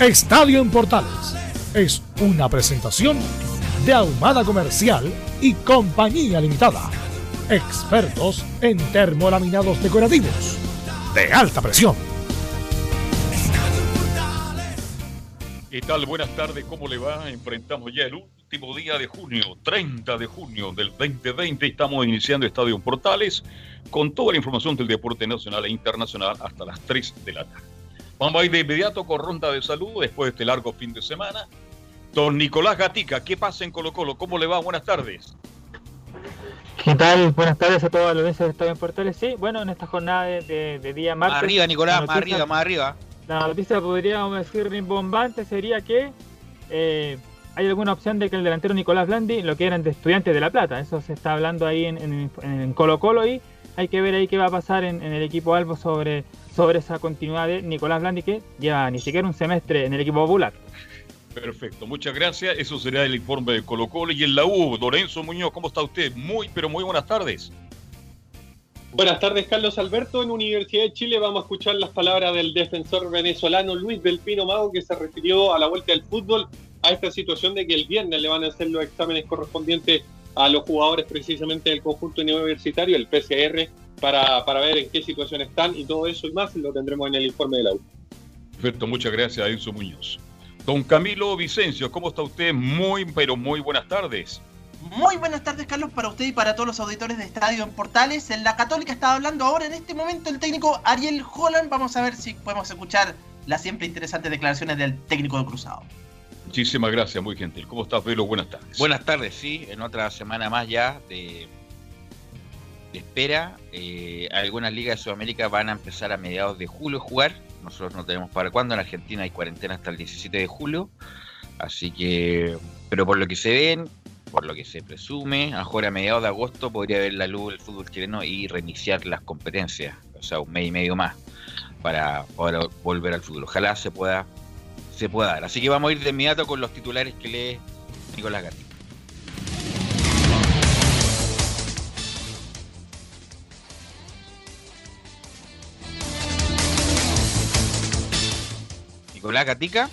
Estadio en Portales es una presentación de Ahumada Comercial y Compañía Limitada. Expertos en termolaminados decorativos de alta presión. ¿Qué tal? Buenas tardes, ¿cómo le va? Enfrentamos ya el último día de junio, 30 de junio del 2020. Estamos iniciando Estadio Portales con toda la información del deporte nacional e internacional hasta las 3 de la tarde. Vamos a ir de inmediato con ronda de salud después de este largo fin de semana. Don Nicolás Gatica, ¿qué pasa en Colo Colo? ¿Cómo le va? Buenas tardes. ¿Qué tal? Buenas tardes a todos los audiencia de Estadio Portales. Sí, bueno, en esta jornada de, día martes. Más arriba, Nicolás, más arriba, más arriba. La noticia podríamos decir rimbombante sería que eh, hay alguna opción de que el delantero Nicolás Blandi lo quieran de estudiantes de La Plata. Eso se está hablando ahí en, Colo Colo y hay que ver ahí qué va a pasar en, el equipo Albo sobre, sobre esa continuidad de Nicolás Blandi que lleva ni siquiera un semestre en el equipo popular. Perfecto, muchas gracias. Eso será el informe de Colo Colo y en la U. Lorenzo Muñoz, ¿cómo está usted? Muy, pero muy buenas tardes. Buenas tardes, Carlos Alberto. En Universidad de Chile vamos a escuchar las palabras del defensor venezolano Luis Delfino Mago, que se refirió a la vuelta del fútbol a esta situación de que el viernes le van a hacer los exámenes correspondientes a los jugadores precisamente del conjunto universitario, el PCR, para, para ver en qué situación están y todo eso y más lo tendremos en el informe de la U. Perfecto, muchas gracias, Enzo Muñoz. Don Camilo Vicencio, ¿cómo está usted? Muy, pero muy buenas tardes. Muy buenas tardes, Carlos, para usted y para todos los auditores de Estadio en Portales. En la Católica está hablando ahora en este momento el técnico Ariel Holland. Vamos a ver si podemos escuchar las siempre interesantes declaraciones del técnico de Cruzado. Muchísimas gracias, muy gentil. ¿Cómo estás, Velo? Buenas tardes. Buenas tardes, sí, en otra semana más ya de, espera. Eh, algunas ligas de Sudamérica van a empezar a mediados de julio a jugar. Nosotros no tenemos para cuándo. En Argentina hay cuarentena hasta el 17 de julio. Así que, pero por lo que se ven, por lo que se presume, ahora a mediados de agosto podría ver la luz el fútbol chileno y reiniciar las competencias, o sea, un mes y medio más para poder volver al fútbol. Ojalá se pueda, se pueda dar. Así que vamos a ir de inmediato con los titulares que lee Nicolás Gatti. Nicolás Gatica.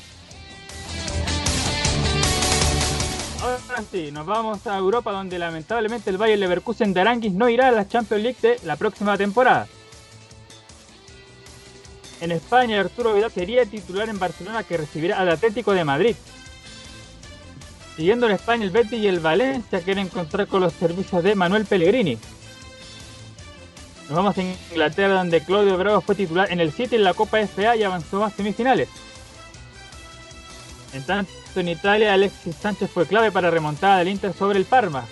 Ahora sí, nos vamos a Europa donde lamentablemente el Bayern Leverkusen de Aranguis no irá a la Champions League de la próxima temporada. En España, Arturo Vidal sería titular en Barcelona que recibirá al Atlético de Madrid. Siguiendo en España, el Betis y el Valencia quieren encontrar con los servicios de Manuel Pellegrini. Nos vamos a Inglaterra donde Claudio Bravo fue titular en el 7 en la Copa FA y avanzó a semifinales. En tanto, en Italia, Alexis Sánchez fue clave para remontar del Inter sobre el Parma.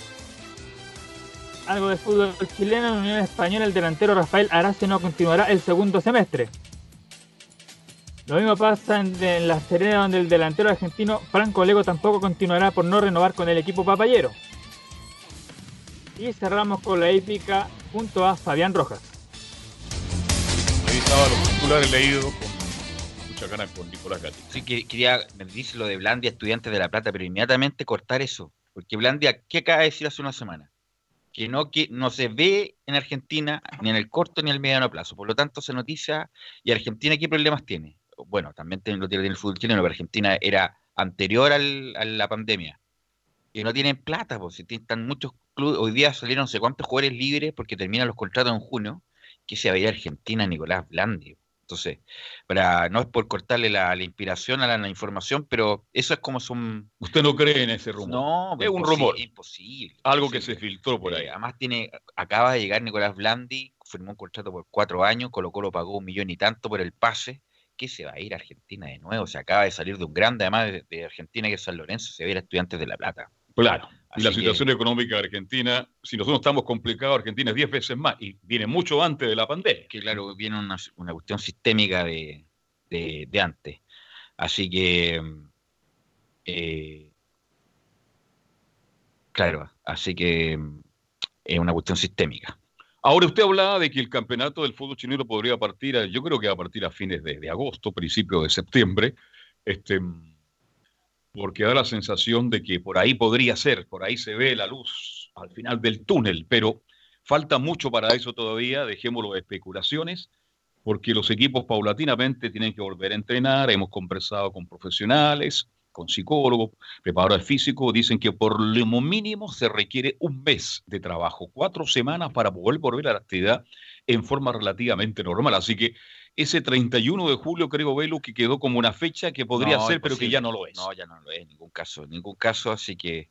Algo de fútbol chileno en Unión Española, el delantero Rafael Arace no continuará el segundo semestre. Lo mismo pasa en, la Serena, donde el delantero argentino Franco Lego tampoco continuará por no renovar con el equipo papayero. Y cerramos con la épica junto a Fabián Rojas. Ahí estaban los titulares leídos con Nicolás Gatti. Sí, que quería, me dice lo de Blandia, estudiantes de La Plata, pero inmediatamente cortar eso. Porque Blandia, ¿qué acaba de decir hace una semana? Que no, que no se ve en Argentina ni en el corto ni en el mediano plazo. Por lo tanto, se noticia. ¿Y Argentina qué problemas tiene? Bueno, también lo tiene el fútbol chileno, pero Argentina era anterior a la pandemia. Que no tienen plata, pues si están muchos clubes. Hoy día salieron no sé cuántos jugadores libres porque terminan los contratos en junio. Que se va a ir a Argentina Nicolás Blandi Entonces, para no es por cortarle la, inspiración a la, información, pero eso es como son. Usted no cree en ese rumor. No, es un rumor. Imposible. Algo que se filtró por ahí. Eh, además tiene, acaba de llegar Nicolás Blandi, firmó un contrato por cuatro años, Colo Colo pagó un millón y tanto por el pase. Que se va a ir a Argentina de nuevo? Se acaba de salir de un grande, además de, Argentina, que es San Lorenzo, se va a ir a Estudiantes de La Plata. Claro. y la situación económica de Argentina, si nosotros estamos complicados, Argentina es 10 veces más y viene mucho antes de la pandemia. Que claro, viene una, una cuestión sistémica de, de, antes. Así que, eh, claro, así que es una cuestión sistémica. Ahora usted hablaba de que el campeonato del fútbol chileno podría partir, yo creo que va a partir a fines de, agosto, principio de septiembre, este, porque da la sensación de que por ahí podría ser, por ahí se ve la luz al final del túnel, pero falta mucho para eso todavía, dejémoslo de especulaciones, porque los equipos paulatinamente tienen que volver a entrenar, hemos conversado con profesionales, con psicólogos, preparadores físicos, dicen que por lo mínimo se requiere un mes de trabajo, cuatro semanas para poder volver a la actividad en forma relativamente normal. Así que ese 31 de julio, creo, Velo, que quedó como una fecha que podría ser, pero que ya no lo es. No, ya no lo es en ningún caso, en ningún caso, así que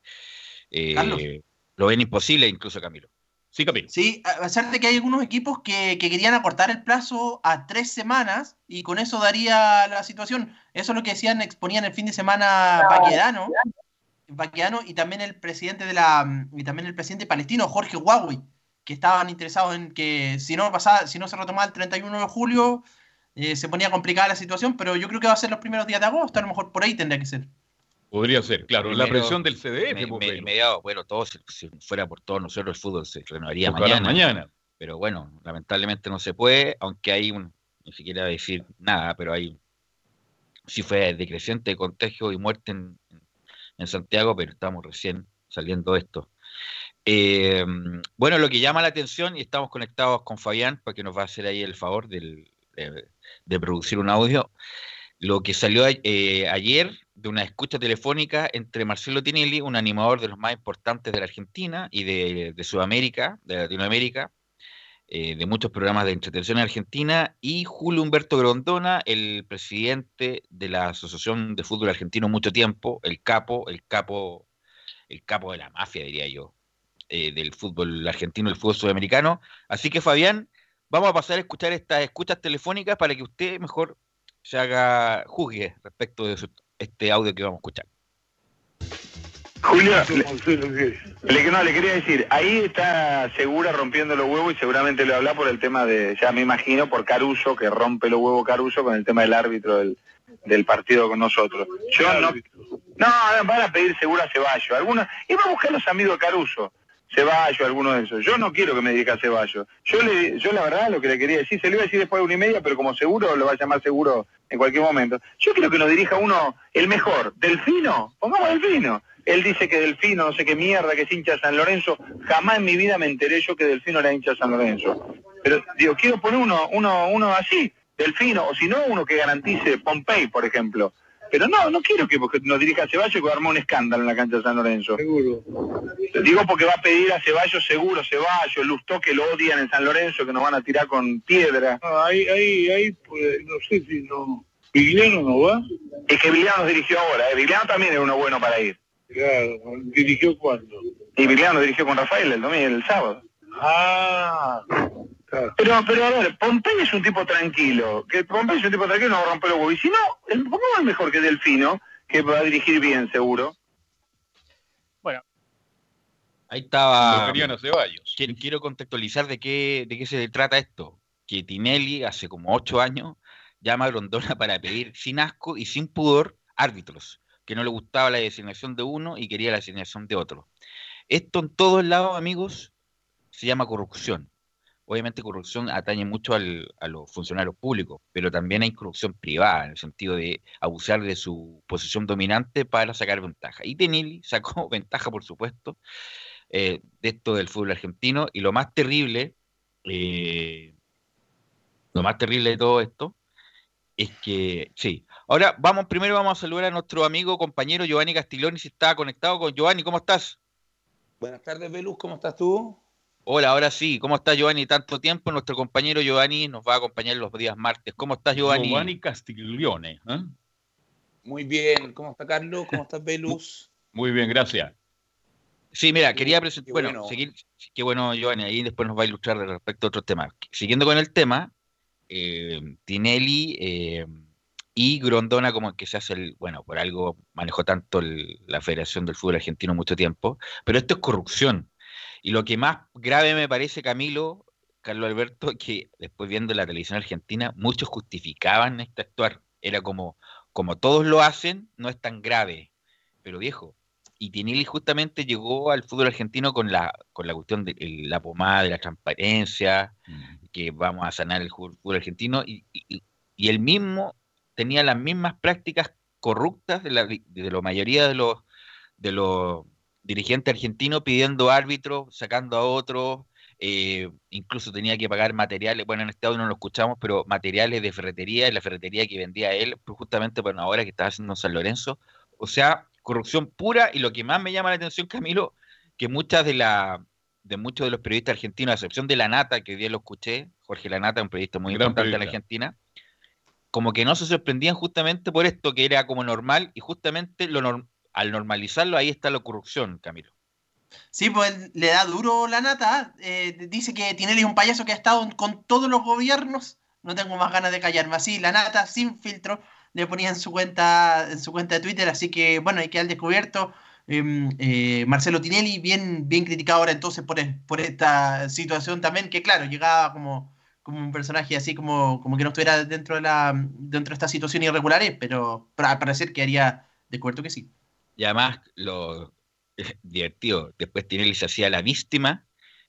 eh, lo ven imposible incluso Camilo. Sí, Camilo. Sí, a pesar de que hay algunos equipos que, querían acortar el plazo a tres semanas y con eso daría la situación. Eso es lo que decían, exponían el fin de semana Baquedano, Baquedano y también el presidente de la y también el presidente palestino Jorge Huawei, que estaban interesados en que si no pasaba, si no se retomaba el 31 de julio, eh, se ponía complicada la situación, pero yo creo que va a ser los primeros días de agosto, a lo mejor por ahí tendría que ser. Podría ser, claro, la presión del CDF. bueno, todo, si, fuera por todos nosotros, el fútbol se renovaría mañana, mañana. Pero bueno, lamentablemente no se puede, aunque hay un, ni siquiera decir nada, pero hay sí fue decreciente contagio y muerte en, Santiago, pero estamos recién saliendo de esto. Eh, bueno, lo que llama la atención, y estamos conectados con Fabián, porque nos va a hacer ahí el favor de, producir un audio, lo que salió eh, ayer de una escucha telefónica entre Marcelo Tinelli, un animador de los más importantes de la Argentina y de, Sudamérica, de Latinoamérica, eh, de muchos programas de entretención en Argentina, y Julio Humberto Grondona, el presidente de la Asociación de Fútbol Argentino mucho tiempo, el capo, el capo, el capo de la mafia, diría yo, eh, del fútbol argentino, el fútbol sudamericano. Así que Fabián, vamos a pasar a escuchar estas escuchas telefónicas para que usted mejor se haga juzgue respecto de su este audio que vamos a escuchar. Julio, le, no, le quería decir, ahí está Segura rompiendo los huevos y seguramente lo habla por el tema de, ya me imagino, por Caruso, que rompe los huevos Caruso con el tema del árbitro del, partido con nosotros. Yo no, no, van a pedir Segura Ceballos, algunos, y va a buscar los amigos de Caruso. Ceballos, alguno de esos. Yo no quiero que me diga Ceballos. Yo le, yo la verdad lo que le quería decir, se lo iba a decir después de una y media, pero como seguro lo va a llamar seguro en cualquier momento. Yo quiero que nos dirija uno el mejor, Delfino, pongamos Delfino. Él dice que Delfino, no sé qué mierda, que es hincha San Lorenzo. Jamás en mi vida me enteré yo que Delfino era hincha San Lorenzo. Pero digo, quiero poner uno, uno, uno así, Delfino, o si no, uno que garantice Pompey, por ejemplo. Pero no, no quiero que nos dirija a Ceballos que armar un escándalo en la cancha de San Lorenzo. Seguro. Digo porque va a pedir a Ceballos seguro, Ceballos, Lustó que lo odian en San Lorenzo, que nos van a tirar con piedra. No, ahí, ahí, ahí, pues, no sé si no. ¿Vigliano no va? Es que Vigliano nos dirigió ahora, ¿eh? Vigliano también es uno bueno para ir. Claro, ¿dirigió cuándo? Y Vigliano dirigió con Rafael el domingo, el sábado. Ah, pero, pero a ver, Pompey es un tipo tranquilo. Que Pompey es un tipo tranquilo, no va a romper los huevos. Y si no, el Pompey es mejor que Delfino, que va a dirigir bien, seguro. Bueno. Ahí estaba. Ceballos. Quiero contextualizar de qué, de qué se trata esto. Que Tinelli hace como ocho años llama a Grondona para pedir sin asco y sin pudor árbitros, que no le gustaba la designación de uno y quería la designación de otro. Esto en todos lados, amigos, se llama corrupción obviamente corrupción atañe mucho a los funcionarios públicos, pero también hay corrupción privada, en el sentido de abusar de su posición dominante para sacar ventaja. Y Tenili sacó ventaja, por supuesto, eh, de esto del fútbol argentino, y lo más terrible, eh, lo más terrible de todo esto, es que, sí. Ahora, vamos, primero vamos a saludar a nuestro amigo, compañero Giovanni Castiglioni, si está conectado con Giovanni, ¿cómo estás? Buenas tardes, Velus, ¿cómo estás tú? Hola, ahora sí. ¿Cómo está Giovanni? Tanto tiempo. Nuestro compañero Giovanni nos va a acompañar los días martes. ¿Cómo estás, Giovanni? Giovanni Castiglione. ¿eh? Muy bien. ¿Cómo está Carlos? ¿Cómo está Velus? Muy bien, gracias. Sí, mira, quería presentar. Bueno, bueno. seguir. Qué bueno, Giovanni. Ahí después nos va a ilustrar respecto a otros temas. Siguiendo con el tema, eh, Tinelli eh, y Grondona, como que se hace el. Bueno, por algo manejó tanto el- la Federación del Fútbol Argentino mucho tiempo. Pero esto es corrupción. Y lo que más grave me parece, Camilo, Carlos Alberto, que después viendo la televisión argentina, muchos justificaban este actuar. Era como, como todos lo hacen, no es tan grave. Pero viejo, y Tinelli justamente llegó al fútbol argentino con la, con la cuestión de el- la pomada, de la transparencia, que vamos a sanar el fútbol argentino, y, y, y él mismo tenía las mismas prácticas corruptas de la, de la mayoría de los, de los dirigentes argentinos pidiendo árbitros, sacando a otros, eh, incluso tenía que pagar materiales, bueno, en este audio no lo escuchamos, pero materiales de ferretería, la ferretería que vendía él, pues justamente por una obra que estaba haciendo en San Lorenzo. O sea, corrupción pura, y lo que más me llama la atención, Camilo, que muchas de la de muchos de los periodistas argentinos, a excepción de La Nata, que hoy día lo escuché, Jorge La Nata, un periodista muy Gran importante en la periodista. Argentina, como que no se sorprendían justamente por esto, que era como normal, y justamente lo al normalizarlo, ahí está la corrupción, Camilo. Sí, pues le da duro la nata. eh, dice que Tinelli es un payaso que ha estado con todos los gobiernos. No tengo más ganas de callarme. Así, la nata sin filtro le ponía en su cuenta, en su cuenta de Twitter. Así que, bueno, hay que al descubierto. em, eh, Marcelo Tinelli, bien, bien criticado ahora entonces por, esta situación también, que claro, llegaba como, como un personaje así como, como que no estuviera dentro de la dentro de estas situaciones irregulares, pero para parecer que haría descubierto que sí. Y además, lo divertido, después Tinelli se hacía la víctima,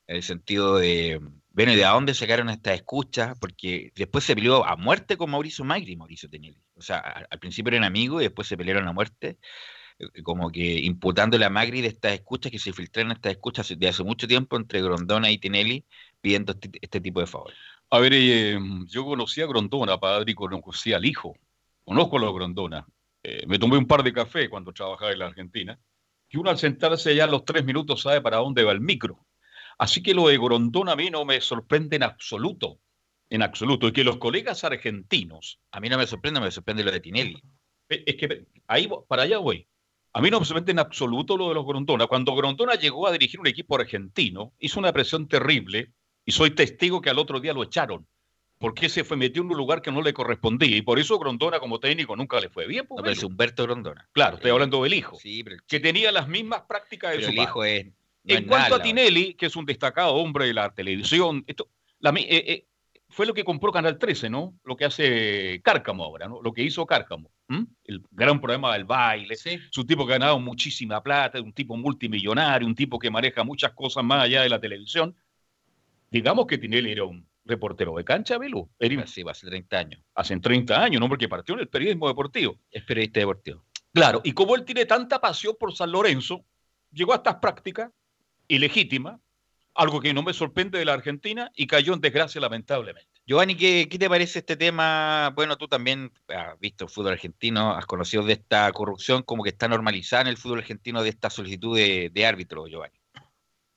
en el sentido de, bueno, ¿y de dónde sacaron estas escuchas? Porque después se peleó a muerte con Mauricio Magri, Mauricio Tinelli. O sea, al principio eran amigos y después se pelearon a muerte, eh, como que imputándole a Magri de estas escuchas, que se filtraron estas escuchas de hace mucho tiempo entre Grondona y Tinelli, pidiendo este, este tipo de favores. A ver, eh, yo conocí a Grondona, padre, y conocí al hijo. Conozco a los Grondona. Eh, me tomé un par de café cuando trabajaba en la Argentina. Que uno al sentarse ya a los tres minutos sabe para dónde va el micro. Así que lo de Grondona a mí no me sorprende en absoluto. En absoluto. Y que los colegas argentinos, A mí no me sorprende, me sorprende lo de Tinelli. eh, es que ahí para allá voy. A mí no me sorprende en absoluto lo de los Grondona. Cuando Grondona llegó a dirigir un equipo argentino, hizo una presión terrible y soy testigo que al otro día lo echaron. Porque se fue metió en un lugar que no le correspondía. Y por eso Grondona como técnico nunca le fue bien. pues, No, pero es. Humberto Grondona. Claro, estoy hablando del hijo. Sí, pero Que tenía las mismas prácticas de pero su el padre. hijo es... no en cuanto nada, a Tinelli, que es un destacado hombre de la televisión, esto, la eh, eh, fue lo que compró Canal 13, ¿no? Lo que hace Cárcamo ahora, ¿no? Lo que hizo Cárcamo. ¿m? El gran problema del baile. Sí. Es un tipo que ha ganado muchísima plata, un tipo multimillonario, un tipo que maneja muchas cosas más allá de la televisión. Digamos que Tinelli era un reportero de cancha, Belu. Era Sí, a ser 30 años. hace 30 años, ¿no? Porque partió en el periodismo deportivo. Es periodista deportivo. Claro, y como él tiene tanta pasión por San Lorenzo, llegó a estas prácticas ilegítimas, algo que no me sorprende de la Argentina y cayó en desgracia lamentablemente. Giovanni, ¿qué, qué te parece este tema? Bueno, tú también has visto el fútbol argentino, has conocido de esta corrupción, como que está normalizada en el fútbol argentino de esta solicitud de, de árbitro, Giovanni.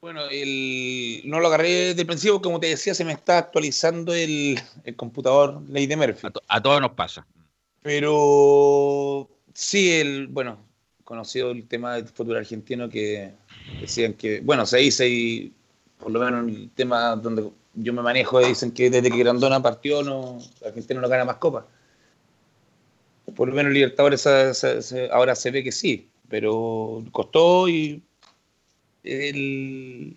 Bueno, el, no lo agarré desde el principio, como te decía, se me está actualizando el, el computador Ley de Murphy. A, to- a todos nos pasa. Pero sí, el, bueno, conocido el tema del fútbol argentino que decían que, bueno, se dice y por lo menos el tema donde yo me manejo dicen que desde que Grandona partió no, Argentina no gana más copas. Por lo menos Libertadores ahora se ve que sí, pero costó y el,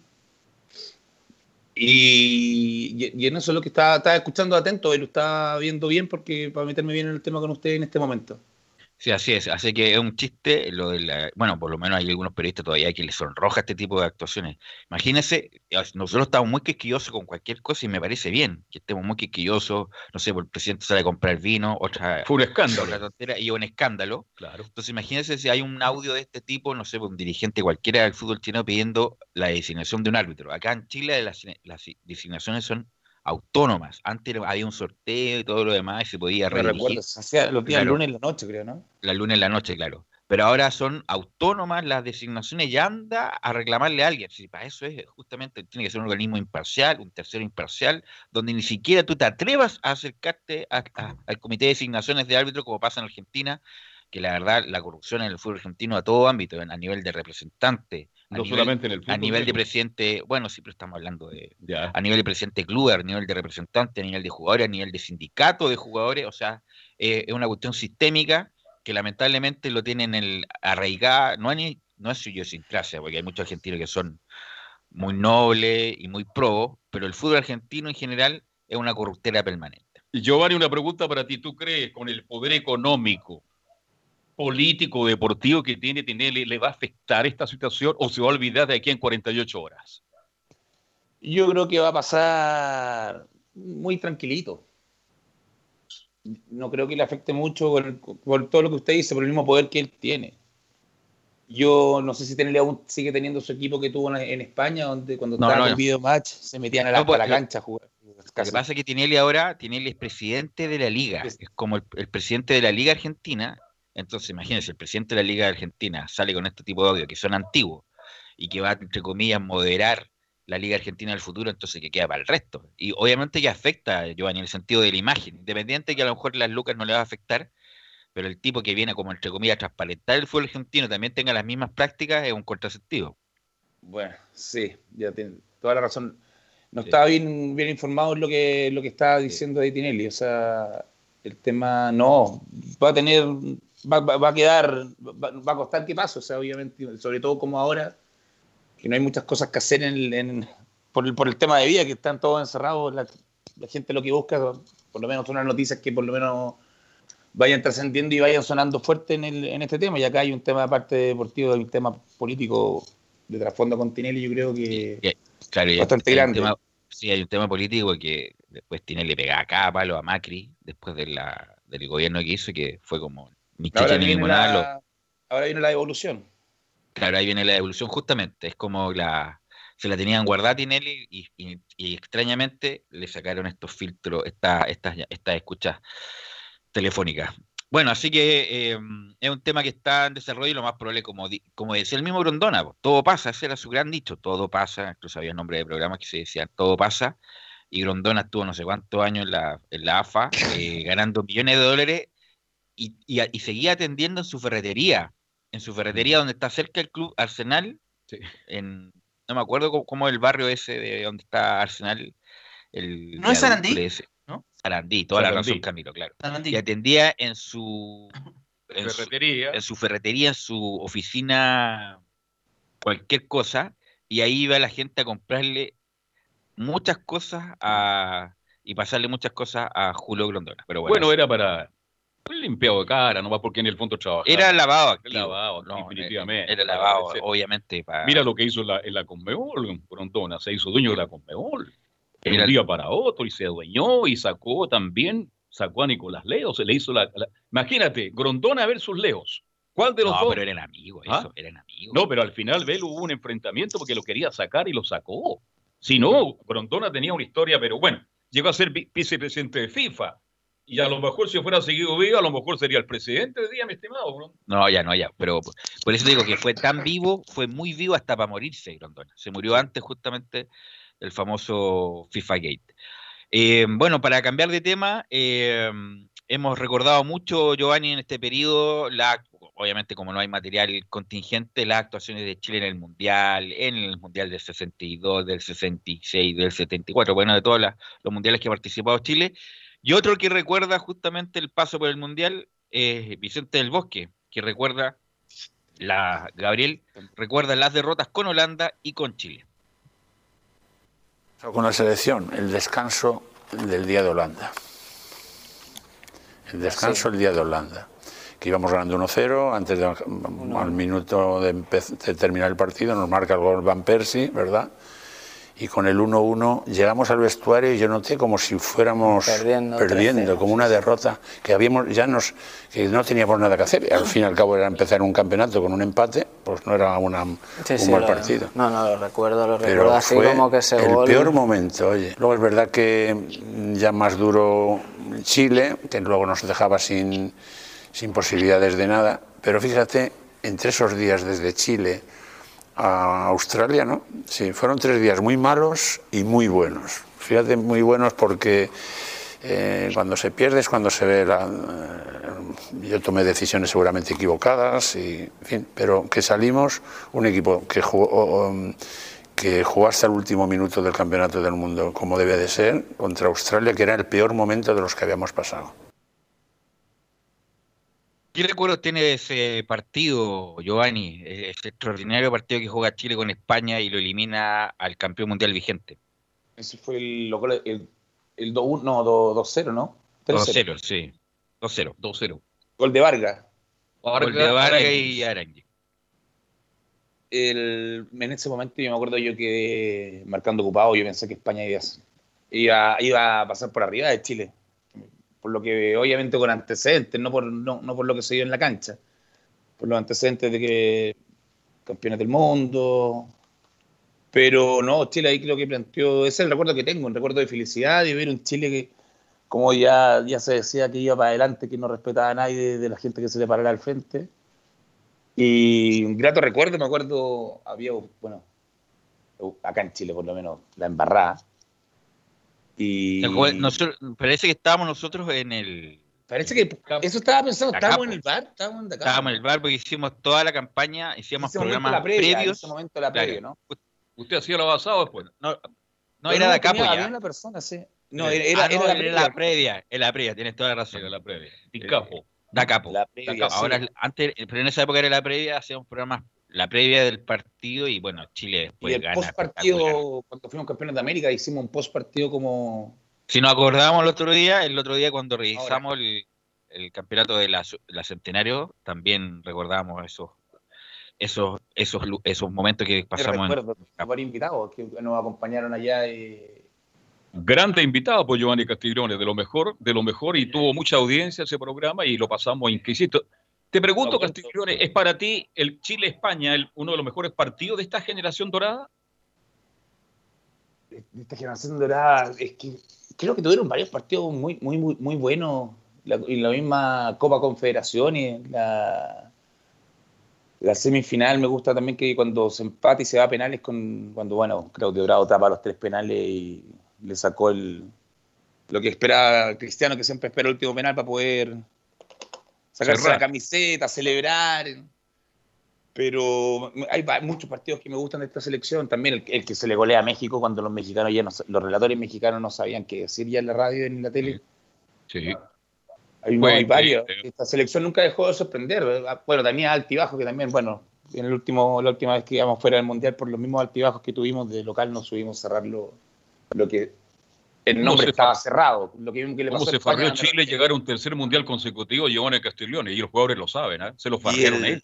y, y- en eso es lo que estaba escuchando atento, y lo estaba viendo bien porque para meterme bien en el tema con usted en este momento. Sí, así es. Así que es un chiste lo de la... Bueno, por lo menos hay algunos periodistas todavía que les sonroja este tipo de actuaciones. Imagínense, nosotros estamos muy quisquillosos con cualquier cosa y me parece bien que estemos muy quisquillosos. No sé, por el presidente sale a comprar vino, otra, Fue un otra escándalo. tontera y un escándalo. Claro. Entonces, imagínense si hay un audio de este tipo, no sé, un dirigente cualquiera del fútbol chino pidiendo la designación de un árbitro. Acá en Chile las, las designaciones son autónomas. Antes había un sorteo y todo lo demás y se podía Me recuerdo, se hacía los días Claro. lunes en la noche, creo, ¿no? la luna en la noche, claro. pero ahora son autónomas las designaciones y anda a reclamarle a alguien. Si para eso es justamente, tiene que ser un organismo imparcial, un tercero imparcial, donde ni siquiera tú te atrevas a acercarte al comité de designaciones de árbitro como pasa en Argentina, que la verdad la corrupción en el fútbol argentino a todo ámbito, a nivel de representante, a No nivel, solamente en el fútbol. a nivel de presidente, bueno, siempre estamos hablando de, Ya. a nivel de presidente de club, a nivel de representante, a nivel de jugadores, a nivel de sindicato de jugadores, o sea, eh, es una cuestión sistémica que lamentablemente lo tienen el arraigada, no, es no es idiosincrasia, porque hay muchos argentinos que son muy nobles y muy pro, pero el fútbol argentino en general es una corruptera permanente. Y Giovanni, una pregunta para ti. ¿Tú crees con el poder económico, político, deportivo que tiene Tinelli, le va a afectar esta situación o se va a olvidar de aquí en 48 horas? Yo creo que va a pasar muy tranquilito. No creo que le afecte mucho por, por todo lo que usted dice, por el mismo poder que él tiene. Yo no sé si Tinelli aún sigue teniendo su equipo que tuvo en, en España, donde cuando No, estaba no, en no. video match se metían a la, No, pues, a la cancha a jugar. Lo que pasa es que Tinelli ahora, Tinelli es presidente de la liga, Es- es como el, el presidente de la liga argentina, entonces imagínense, el presidente de la liga argentina sale con este tipo de audio que son antiguos y que va, entre comillas, moderar la liga argentina del futuro, entonces que queda para el resto. Y obviamente que afecta, Giovanni, en el sentido de la imagen, independiente que a lo mejor las lucas no le va a afectar, pero el tipo que viene como, entre comillas, a transparentar el fútbol argentino también tenga las mismas prácticas es un contrasentido. Bueno, sí, ya tiene toda la razón. No Sí. estaba bien, bien informado en lo que, lo que estaba diciendo de Tinelli. O sea, el tema no, va a tener, va, va- va a quedar, va, va a costar que pase. O sea, obviamente, sobre todo como ahora, que no hay muchas cosas que hacer en, en- por, el, por el tema de vida, que están todos encerrados. La, la gente lo que busca, por lo menos son las noticias que por lo menos vayan trascendiendo y vayan sonando fuerte en, el, en este tema. Y acá hay un tema, aparte deportivo, hay un tema político de trasfondo con Tinelli, yo creo que... Claro, Bastante grande. tema- sí, hay un tema político que después tiene le pega acá a palo a Macri después de la, del gobierno que hizo, que fue como ni Ahora ni viene, limonada. la, ahora viene la evolución. claro, ahí viene la evolución justamente. Es como la se la tenían guardada Tinelli y, y- y extrañamente le sacaron estos filtros, esta- estas, estas escuchas telefónicas. Bueno, así que eh, es un tema que está en desarrollo y lo más probable, como, como decía el mismo Grondona, todo pasa, ese era su gran dicho, todo pasa, incluso había nombres de programas que se decían todo pasa, y Grondona estuvo no sé cuántos años en la, en la AFA, eh, ganando millones de dólares, y, y seguía atendiendo en su ferretería, en su ferretería donde está cerca el club Arsenal, Sí. en, no me acuerdo cómo, cómo es el barrio ese de donde está Arsenal. El ¿No es Sarandí? ese. ¿No? Sarandí, toda la Sarandí. razón, Camilo, claro. Sarandí. Y atendía en su, en su, Ferretería. en su ferretería, en su oficina, cualquier cosa, y ahí iba la gente a comprarle muchas cosas a, y pasarle muchas cosas a Julio Grondona. Pero bueno, Bueno, era para limpiado de cara, nomás porque en el fondo trabajaba. era lavado activo. lavado, no, definitivamente. Era lavado, obviamente. Para, Mira lo que hizo la, en la Conmebol, Grondona, se hizo dueño de la Conmebol. De Era- un día para otro y se adueñó y sacó también, sacó a Nicolás Leo, se le hizo la... la- Imagínate, Grondona versus Leos. ¿Cuál de los no, dos? pero eran amigos, ¿Ah? eso, eran amigos. No, pero al final Velo hubo un enfrentamiento porque lo quería sacar y lo sacó. Si no, Grondona tenía una historia, pero bueno, llegó a ser vi- vicepresidente de FIFA. Y a lo mejor si fuera seguido vivo, a lo mejor sería el presidente del día, mi estimado. No, ya no, ya. Pero por- eso digo que fue tan vivo, fue muy vivo hasta para morirse Grondona. Se murió antes justamente del famoso FIFA Gate. Eh, bueno, para cambiar de tema, eh, hemos recordado mucho, Giovanni, en este periodo, la, obviamente como no hay material contingente, las actuaciones de Chile en el Mundial, en el Mundial del 62, del 66, del 74, bueno, de todos los mundiales que ha participado Chile. Y otro que recuerda justamente el paso por el Mundial es Vicente del Bosque, que recuerda, la, Gabriel, recuerda las derrotas con Holanda y con Chile. Con la selección, el descanso del día de Holanda. El descanso del día de Holanda. Que íbamos ganando 1-0, antes de, al minuto de, de terminar el partido nos marca el gol Van Persie, ¿verdad? Y con el 1-1 llegamos al vestuario y yo noté como si fuéramos Perdiendo, perdiendo 3-0. como una derrota, que habíamos ya nos que no teníamos nada que hacer. Al fin y al cabo era empezar un campeonato con un empate, pues no era una, Sí, un sí, mal partido. No, no, lo recuerdo, lo recuerdo así fue como que ese el gol. peor momento, oye. Luego es verdad que ya más duro Chile, que luego nos dejaba sin, sin posibilidades de nada, pero fíjate, entre esos días desde Chile a Australia, ¿no? Sí, fueron tres días muy malos y muy buenos. Fíjate, muy buenos porque eh, cuando se pierde es cuando se ve la... eh, yo tomé decisiones seguramente equivocadas, y, en fin, pero que salimos un equipo que jugó, que jugó hasta el último minuto del Campeonato del Mundo, como debe de ser, contra Australia, que era el peor momento de los que habíamos pasado. ¿Qué recuerdo tiene ese partido, Giovanni? Ese extraordinario partido que juega Chile con España y lo elimina al campeón mundial vigente. Ese fue el, el, el 2-1, no, 2-0, ¿no? 3-0. 2-0, sí. 2-0. 2-0. Gol de Vargas. Gol de Vargas y Arangui. El, en ese momento yo me acuerdo yo que marcando ocupado, yo pensé que España iba, iba, iba a pasar por arriba de Chile. Por lo que, obviamente, con antecedentes, no por, no, no por lo que se dio en la cancha. Por los antecedentes de que campeones del mundo. Pero no, Chile ahí creo que planteó, ese es el recuerdo que tengo, un recuerdo de felicidad, de ver un Chile que, como ya, ya se decía, que iba para adelante, que no respetaba a nadie de, de la gente que se le parara al frente. Y un grato recuerdo, me acuerdo, había, bueno, acá en Chile por lo menos, la embarrada. Y Nosotros, parece que estábamos nosotros en el. parece que eso estaba pensando, estábamos en pues. el bar, estábamos en. Estábamos en el bar porque hicimos toda la campaña, En hicimos ese programas la previa, en previos. ese momento la Claro. previa, ¿no? ¿Usted hacía lo avanzado después? No, no Pero era de acá, pues había ya. una persona, sí. No, era, era, Ah, era no, la era previa. la previa, es la previa, tienes toda la razón. Era la previa. Di capo. Da capo. La da previa, capo. Ahora, sí. antes, pero en esa época era la previa, hacíamos programas, la previa del partido y bueno, Chile Y después el gana. post partido, cuando fuimos campeones de América, hicimos un post partido como. Si nos acordamos el otro día, el otro día cuando revisamos el, el campeonato de la, la Centenario, también recordábamos esos, esos, esos, esos momentos que pasamos en, recuerdo, varios invitados que nos acompañaron allá. Y, Grande invitado por Giovanni Castiglione, de lo mejor, de lo mejor, y tuvo mucha audiencia ese programa y lo pasamos inquisito. Te pregunto. Castiglione, ¿es para ti el Chile-España el- uno de los mejores partidos de esta generación dorada? de esta generación dorada, es que creo que tuvieron varios partidos muy, muy, muy, muy buenos. La, y la misma Copa Confederaciones, la, la semifinal me gusta también que cuando se empata y se va a penales con cuando bueno, creo que Bravo tapa los tres penales y le sacó el lo que esperaba Cristiano que siempre espera el último penal para poder sacarse Cerrar. la camiseta, celebrar. Pero hay muchos partidos que me gustan de esta selección. También el, el que se le golea a México cuando los mexicanos ya no, los relatores mexicanos no sabían qué decir ya en la radio y en la tele. Sí. Hay, varios. Esta selección nunca dejó de sorprender. Bueno, tenía altibajos que también, bueno, en el último, la última vez que íbamos fuera del Mundial, por los mismos altibajos que tuvimos de local, no subimos cerrar lo, lo que el ¿Cómo nombre se estaba cerrado. Lo que, que le ¿Cómo pasó se farrió Chile llegar a un tercer mundial consecutivo Giovanni Castiglione? Y los jugadores lo saben, ¿ah? Se lo farrieron el- él.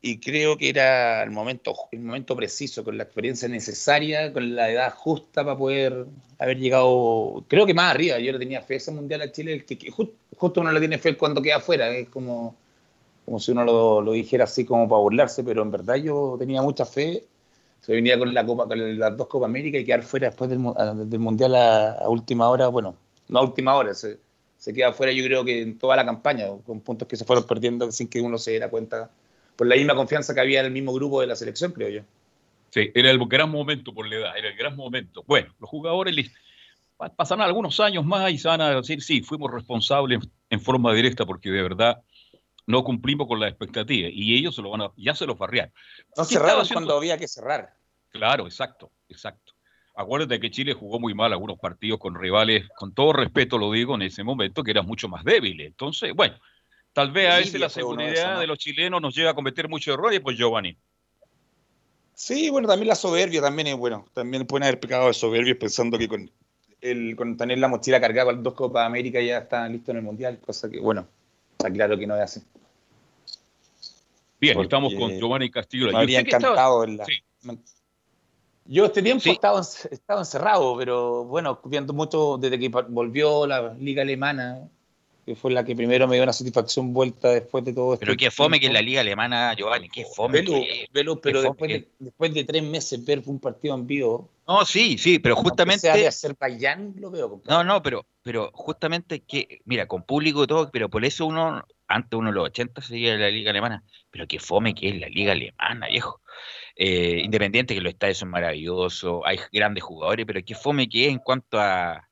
y creo que era el momento, el momento preciso, con la experiencia necesaria, con la edad justa para poder haber llegado, creo que más arriba. Yo le tenía fe a ese mundial a Chile, el que, que ju- justo uno le tiene fe cuando queda afuera, es como, como si uno lo, lo dijera así como para burlarse, pero en verdad yo tenía mucha fe. Se venía con la Copa, con las dos Copa América y quedar fuera después del, mu- a- del mundial a, última hora, bueno, no a última hora, se, queda fuera yo creo que en toda la campaña, con puntos que se fueron perdiendo sin que uno se diera cuenta por la misma confianza que había en el mismo grupo de la selección, creo yo. Sí, era el gran momento por la edad, era el gran momento. Bueno, los jugadores les- pa- pasarán algunos años más y se van a decir, sí, fuimos responsables en forma directa porque de verdad no cumplimos con las expectativas y ellos se lo van a, ya se los farrearon. No ¿Qué estaba cerraron cuando había que cerrar. Claro, exacto, exacto. Acuérdate que Chile jugó muy mal algunos partidos con rivales, con todo respeto lo digo, en ese momento que eran mucho más débiles. Entonces, bueno, tal vez a veces la seguridad esos, ¿no? de los chilenos nos lleva a cometer muchos errores, pues Giovanni. Sí, bueno, también la soberbia también es bueno. También pueden haber pecado de soberbia pensando que con, el, con tener la mochila cargada con dos Copas de América ya están listos en el Mundial, cosa que, bueno, está claro que no es así. Bien, Porque estamos con Giovanni Castillo. Me ¿Y habría encantado verla. Sí. Yo este tiempo Sí. estaba, estaba encerrado, pero bueno, viendo mucho desde que volvió la liga alemana, que fue la que primero me dio una satisfacción vuelta después de todo esto. Pero qué fome que es la liga alemana, Giovanni, qué fome. Velo, que es. velo, pero después de, después de tres meses ver un partido en vivo, No, sí, sí, pero justamente. sea de Azerbaiyán, lo veo. compadre. No, no, pero, pero justamente que, mira, con público y todo, pero por eso uno antes uno de los 80 seguía la liga alemana, pero qué fome que es la liga alemana, viejo. Eh, independiente que los estadios son maravillosos, hay grandes jugadores, pero qué fome que es en cuanto a...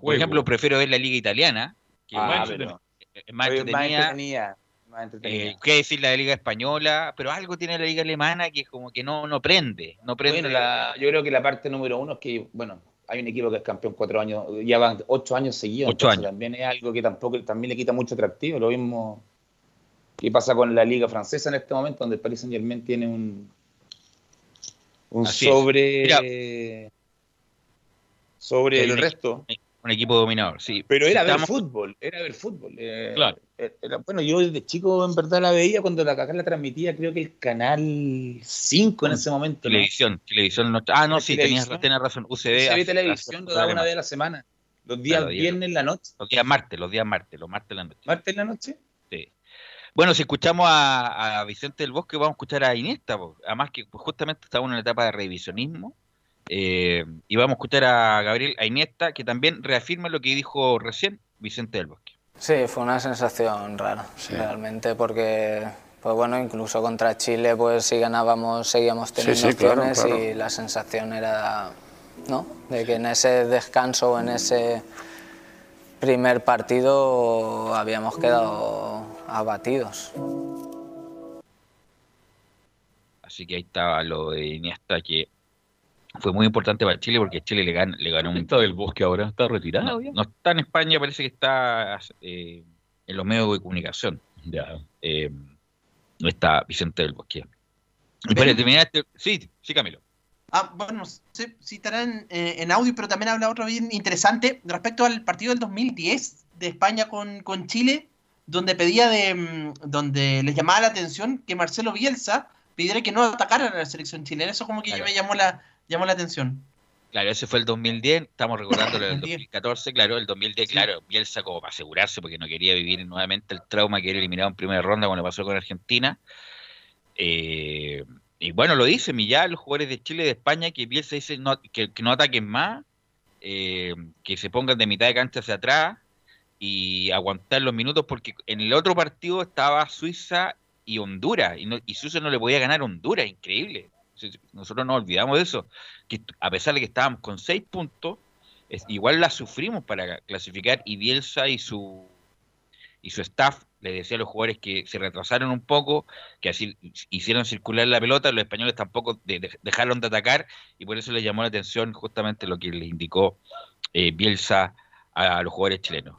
Por ejemplo, prefiero ver la liga italiana, que Ah, es más, pero- es más Oye, entretenida. entretenida, más entretenida. Eh, ¿Qué decir la de liga española? Pero algo tiene la liga alemana que como que no, no prende, no prende. Bueno, la- yo creo que la parte número uno es que, bueno, hay un equipo que es campeón cuatro años, ya van ocho años seguidos. Ocho entonces años. También es algo que tampoco también le quita mucho atractivo. Lo mismo que pasa con la liga francesa en este momento, donde el Paris Saint Germain tiene un, un Así es. sobre sobre el resto. Un equipo dominador, sí. Pero era ver Estamos- fútbol, era ver fútbol. eh, Claro. era- bueno, yo desde chico en verdad la veía cuando la acá la transmitía, creo que el canal 5 en ese momento. ¿no? Televisión, televisión. No, ah, no, sí, tenías, tenías razón. UCB. Ve televisión, lo daba una vez a la semana. Los días Claro, viernes en la noche. Los días martes, los días martes, los martes en la noche. ¿Martes en la noche? Sí. Bueno, si escuchamos a, a Vicente del Bosque, vamos a escuchar a Iniesta, además que pues, justamente estamos en una etapa de revisionismo. Eh, y vamos a escuchar a Gabriel a Iniesta, que también reafirma lo que dijo recién Vicente del Bosque. Sí, fue una sensación rara, realmente, porque, pues bueno, incluso contra Chile, pues si ganábamos, seguíamos teniendo sí, opciones claro. y la sensación era, ¿no? De que en ese descanso o en ese primer partido habíamos quedado abatidos. Así que ahí estaba lo de Iniesta, que fue muy importante para Chile porque Chile le, gan- le ganó un Está del bosque ahora, está retirado No, está en España, parece que está eh, en los medios de comunicación. Ya. Eh, no está Vicente del Bosque. Y para terminar este- Sí, sí, Camilo. Ah, bueno, no sé si estarán eh, en audio, pero también habla otro bien interesante respecto al partido del 2010 de España con, con Chile, donde pedía de, mm, donde les llamaba la atención que Marcelo Bielsa pidiera que no atacaran a la selección chilena. Eso como que Claro. me llamó la, llamó la atención. Claro, ese fue el 2010, estamos recordando el 2010. 2014, claro, el 2010, claro, Bielsa como para asegurarse porque no quería vivir nuevamente el trauma que era eliminado en primera ronda cuando pasó con Argentina. Eh, y bueno, lo dice ya los jugadores de Chile y de España que Bielsa dice no- que, que no ataquen más, eh, que se pongan de mitad de cancha hacia atrás y aguantar los minutos porque en el otro partido estaba Suiza y Honduras y, no, y Suiza no le podía ganar a Honduras, increíble. Nosotros nos olvidamos de eso, que a pesar de que estábamos con seis puntos, igual la sufrimos para clasificar y Bielsa y su y su staff le decía a los jugadores que se retrasaron un poco, que así hicieron circular la pelota, los españoles tampoco de- de- dejaron de atacar y por eso les llamó la atención justamente lo que le indicó eh, Bielsa a, los jugadores chilenos.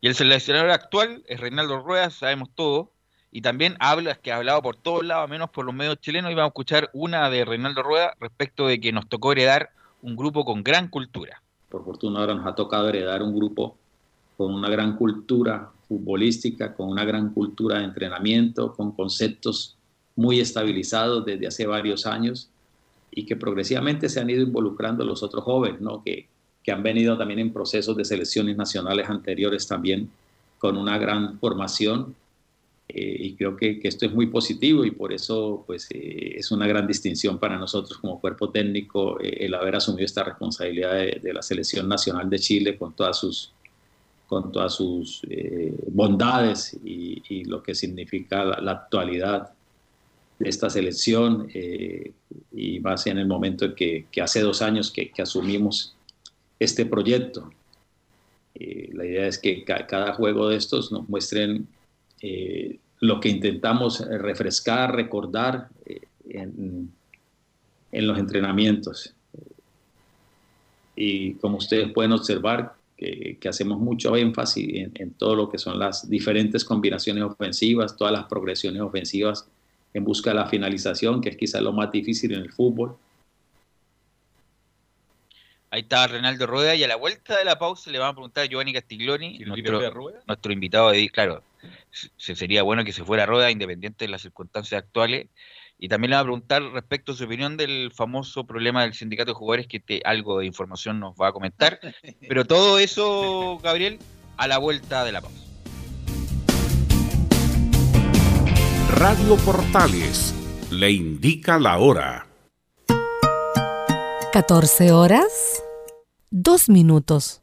Y el seleccionador actual es Reinaldo Rueda, sabemos todo, y también habla, que ha hablado por todos lados, menos por los medios chilenos, y a escuchar una de Reinaldo Rueda respecto de que nos tocó heredar un grupo con gran cultura. Por fortuna ahora nos ha tocado heredar un grupo con una gran cultura futbolística, con una gran cultura de entrenamiento, con conceptos muy estabilizados desde hace varios años y que progresivamente se han ido involucrando los otros jóvenes, ¿no? que, que han venido también en procesos de selecciones nacionales anteriores también con una gran formación eh, y creo que, que esto es muy positivo y por eso pues, eh, es una gran distinción para nosotros como cuerpo técnico eh, el haber asumido esta responsabilidad de, de, la selección nacional de Chile con todas sus, con todas sus eh, bondades y, y, lo que significa la, la actualidad de esta selección eh, y más en el momento en que, que hace dos años que, que asumimos este proyecto. Eh, la idea es que ca cada juego de estos nos muestren eh, lo que intentamos refrescar, recordar eh, en, en, los entrenamientos. Y como ustedes pueden observar, que, que hacemos mucho énfasis en, en, todo lo que son las diferentes combinaciones ofensivas, todas las progresiones ofensivas en busca de la finalización, que es quizás lo más difícil en el fútbol. Ahí está Renaldo Rueda y a la vuelta de la pausa le van a preguntar a Giovanni Castiglioni, nuestro, nuestro invitado de claro, se sería bueno que se fuera Rueda independiente de las circunstancias actuales. Y también le va a preguntar respecto a su opinión del famoso problema del sindicato de jugadores, que te, algo de información nos va a comentar. Pero todo eso, Gabriel, a la vuelta de la pausa. Radio Portales le indica la hora. 14 horas, 2 minutos.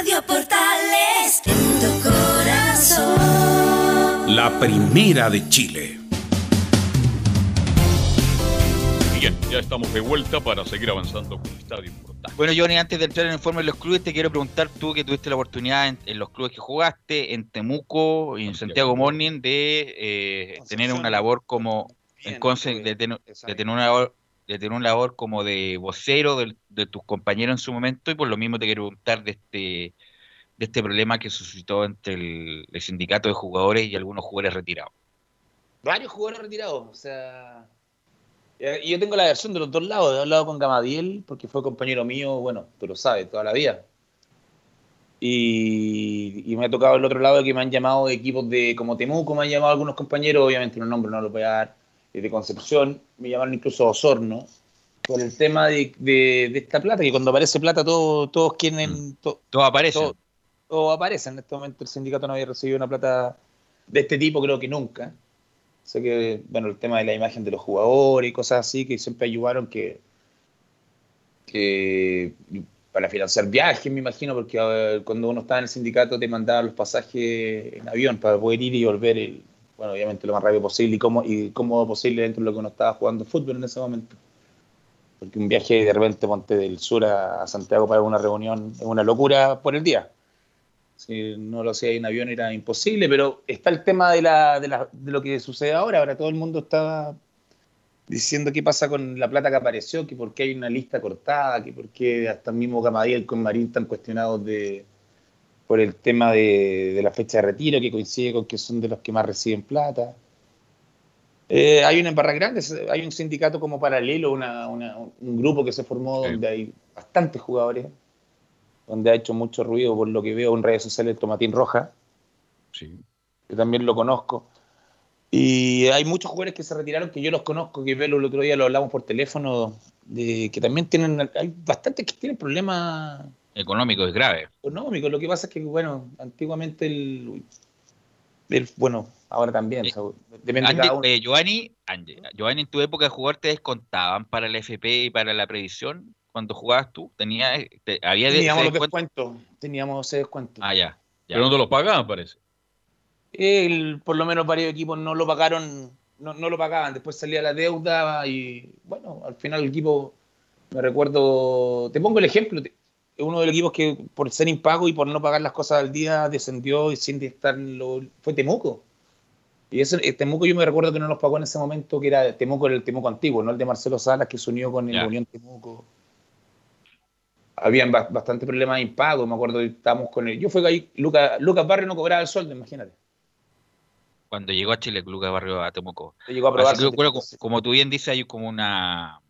Radio Portales en tu corazón. La primera de Chile. Bien, ya estamos de vuelta para seguir avanzando con el Estadio Portales. Bueno, Johnny, antes de entrar en el informe de los clubes, te quiero preguntar tú que tuviste la oportunidad en, en los clubes que jugaste, en Temuco y en Santiago Morning, de eh, tener una labor como en Conce, de, ten- de tener una labor de tener una labor como de vocero de, de tus compañeros en su momento y por lo mismo te quiero preguntar de este de este problema que suscitó entre el, sindicato de jugadores y algunos jugadores retirados. Varios jugadores retirados, o sea. eh, Yo tengo la versión de los dos lados. He hablado con Gamadiel, porque fue compañero mío, bueno, tú lo sabes, toda la vida. Y, y me ha tocado el otro lado que me han llamado de equipos de como Temuco, me han llamado algunos compañeros, obviamente los nombres no los voy a dar, de Concepción, me llamaron incluso Osorno, por el tema de, de- de esta plata, que cuando aparece plata todo- todos quieren... to- Todo aparece. todo- todo aparece. En este momento el sindicato no había recibido una plata de este tipo, creo que nunca. Sé que, bueno, el tema de la imagen de los jugadores y cosas así, que siempre ayudaron que, que para financiar viajes, me imagino, porque eh, cuando uno estaba en el sindicato te mandaban los pasajes en avión para poder ir y volver, el, bueno, obviamente lo más rápido posible y cómo, y cómodo posible dentro de lo que uno estaba jugando fútbol en ese momento. Porque un viaje de repente ponte del sur a, Santiago para una reunión es una locura por el día. Si no lo hacía en avión era imposible, pero está el tema de, la, de, la, de lo que sucede ahora. Ahora todo el mundo está diciendo qué pasa con la plata que apareció, que por qué hay una lista cortada, que por qué hasta el mismo Gamadiel con Marín están cuestionados de, por el tema de, de, la fecha de retiro, que coincide con que son de los que más reciben plata. Eh, hay una embarra grande, hay un sindicato como paralelo, una, una, un grupo que se formó sí. donde hay bastantes jugadores, donde ha hecho mucho ruido, por lo que veo en redes sociales, Tomatín Roja, sí. que también lo conozco. Y hay muchos jugadores que se retiraron que yo los conozco, que velo el otro día lo hablamos por teléfono, de, que también tienen, hay bastantes que tienen problemas económicos, es grave. Económicos, lo que pasa es que, bueno, antiguamente el, el bueno, ahora también, Eh, o sea, depende de cada uno. eh, Giovanni, Andy, Giovanni, en tu época de jugador te descontaban para el FP y para la previsión cuando jugabas tú, tenía, te- había Teníamos ese los descuento? descuentos, teníamos ese descuento. Ah, ya. ya. Pero no te los pagaban, parece. El- por lo menos varios equipos no lo pagaron, no, no lo pagaban, después salía la deuda y bueno, al final el equipo, me recuerdo, te pongo el ejemplo, te- uno de los equipos que por ser impago y por no pagar las cosas al día descendió y sin estar lo, fue Temuco. Y ese, eh, Temuco yo me recuerdo que no nos pagó en ese momento, que era Temuco, el Temuco antiguo, no el de Marcelo Salas, que se unió con el. Unión Temuco. Habían ba- bastante problemas de impago, me acuerdo que estábamos con él. Yo que ahí Lucas Lucas Barrio no cobraba el sueldo, imagínate. Cuando llegó a Chile, Lucas Barrio a Temuco. Llegó a probar Así que, su- bueno, co- como tú bien dices, hay como una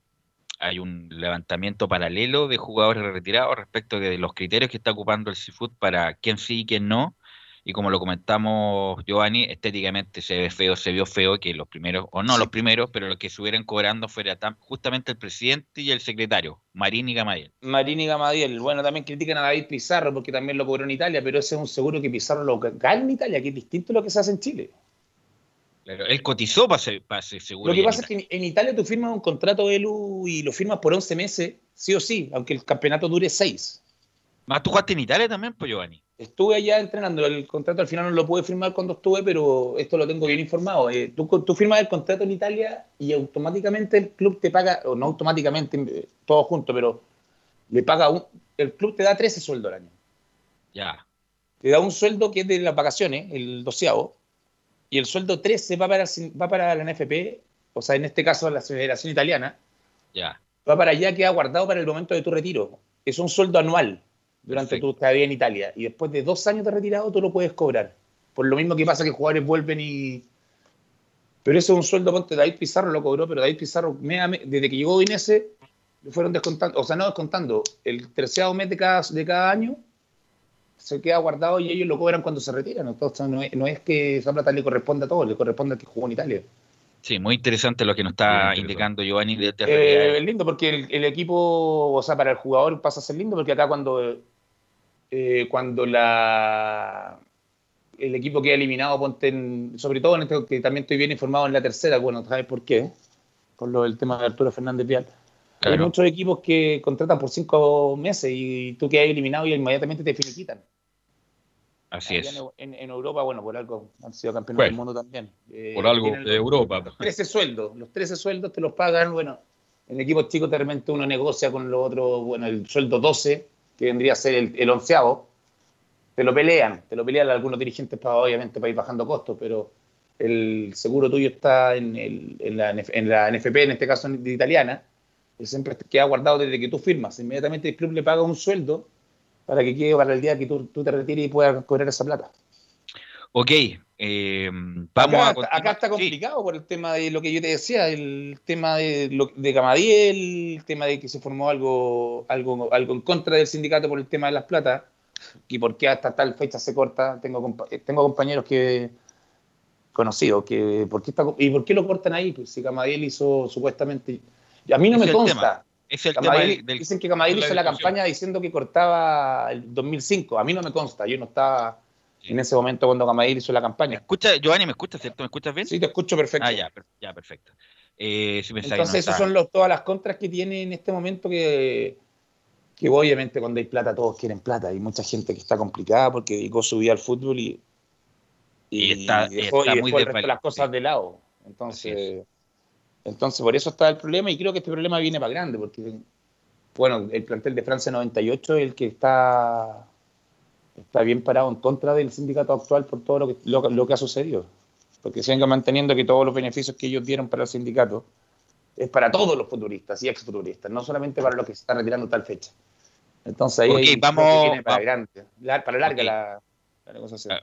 hay un levantamiento paralelo de jugadores retirados respecto de los criterios que está ocupando el Seafood para quién sí y quién no. Y como lo comentamos, Giovanni, estéticamente se ve feo, se vio feo que los primeros, o no Sí. los primeros, pero los que estuvieran cobrando fuera tan- justamente el presidente y el secretario, Marín y Gamadiel. Marini Gamadiel, bueno, también critican a David Pizarro porque también lo cobró en Italia, pero ese es un seguro que Pizarro lo gana en Italia, que es distinto a lo que se hace en Chile. Claro, él cotizó para ser, para ser seguro. Lo que pasa es que en, Italia tú firmas un contrato de ELU y lo firmas por 11 meses, sí o sí, aunque el campeonato dure 6. Más tú jugaste en Italia también, pues Giovanni. Estuve allá entrenando, el contrato al final no lo pude firmar cuando estuve, pero esto lo tengo bien informado. Eh, tú, tú firmas el contrato en Italia y automáticamente el club te paga, o no automáticamente, eh, todo junto, pero le paga un, el club te da 13 sueldos al año. Ya. te da un sueldo que es de las vacaciones, el doceavo, y el sueldo 13 va para, va para la NFP, o sea, en este caso la Federación Italiana, Ya. va para allá, queda guardado para el momento de tu retiro. Es un sueldo anual durante Perfecto. tu estadía en Italia, y después de dos años de retirado tú lo puedes cobrar. Por lo mismo que pasa que jugadores vuelven y... Pero eso es un sueldo, ponte, David Pizarro lo cobró, pero David Pizarro, desde que llegó Inés, le fueron descontando, o sea, no descontando, el terceavo mes de cada, de cada año se queda guardado y ellos lo cobran cuando se retiran. Entonces, no es, no es que esa plata le corresponda a todos, le corresponde al que jugó en Italia. Sí, muy interesante lo que nos está indicando Giovanni de Eh, es lindo porque el, el equipo, o sea, para el jugador pasa a ser lindo porque acá cuando, eh, cuando la el equipo queda eliminado, ponte en- sobre todo en este, que también estoy bien informado en la tercera, bueno, ¿sabes por qué? Por lo del tema de Arturo Fernández Vial. Hay muchos equipos que contratan por cinco meses y tú quedas eliminado y inmediatamente te finiquitan. Así Allá es. En, en Europa, bueno, por algo han sido campeones Bueno, del mundo también. Eh, Por algo de Europa. 13 sueldos. Los 13 sueldos te los pagan, bueno, en equipos chicos de repente uno negocia con los otros, bueno, el sueldo 12, que vendría a ser el, el onceavo, te lo pelean, te lo pelean algunos dirigentes para, obviamente, para ir bajando costos, pero el seguro tuyo está en, el- en la, en la NFP, en este caso de italiana, y siempre queda guardado desde que tú firmas. Inmediatamente el club le paga un sueldo para que quede para el día que tú, tú te retires y puedas cobrar esa plata. Ok, eh, vamos acá, a acá está Sí, complicado por el tema de lo que yo te decía, el tema de, lo, de Gamadiel, el tema de que se formó algo, algo, algo en contra del sindicato por el tema de las platas, y por qué hasta tal fecha se corta. Tengo, eh, tengo compañeros que conocidos que por qué está, y por qué lo cortan ahí, pues si Gamadiel hizo supuestamente, y a mí no Es me consta. tema, es el tema Gamadiel- del- del- dicen que la hizo la campaña diciendo que cortaba el 2005. A mí no me consta, yo no estaba en ese momento cuando Gamadiel hizo la ¿Me campaña. escucha, Giovanni, ¿me escuchas, cierto? ¿Me escuchas bien? Sí, te escucho perfecto. Ah, ya, ya perfecto. Eh, si no Entonces, esas son los- todas las contras que tiene en este momento que, que obviamente cuando hay plata todos quieren plata. Hay mucha gente que está complicada porque dedicó su vida al fútbol y, Y está- y dejó, está y muy dejó el resto de las cosas de lado. Entonces, entonces, por eso está el problema y creo que este problema viene para grande porque, bueno, el plantel de Francia 98 es el que está, está bien parado en contra del sindicato actual por todo lo que, lo, lo que ha sucedido. Porque siguen manteniendo que todos los beneficios que ellos dieron para el sindicato es para todos los futuristas y exfuturistas, no solamente para los que se están retirando tal fecha. Entonces ahí hay- creo que vamos- viene para grande, para larga la, la negociación.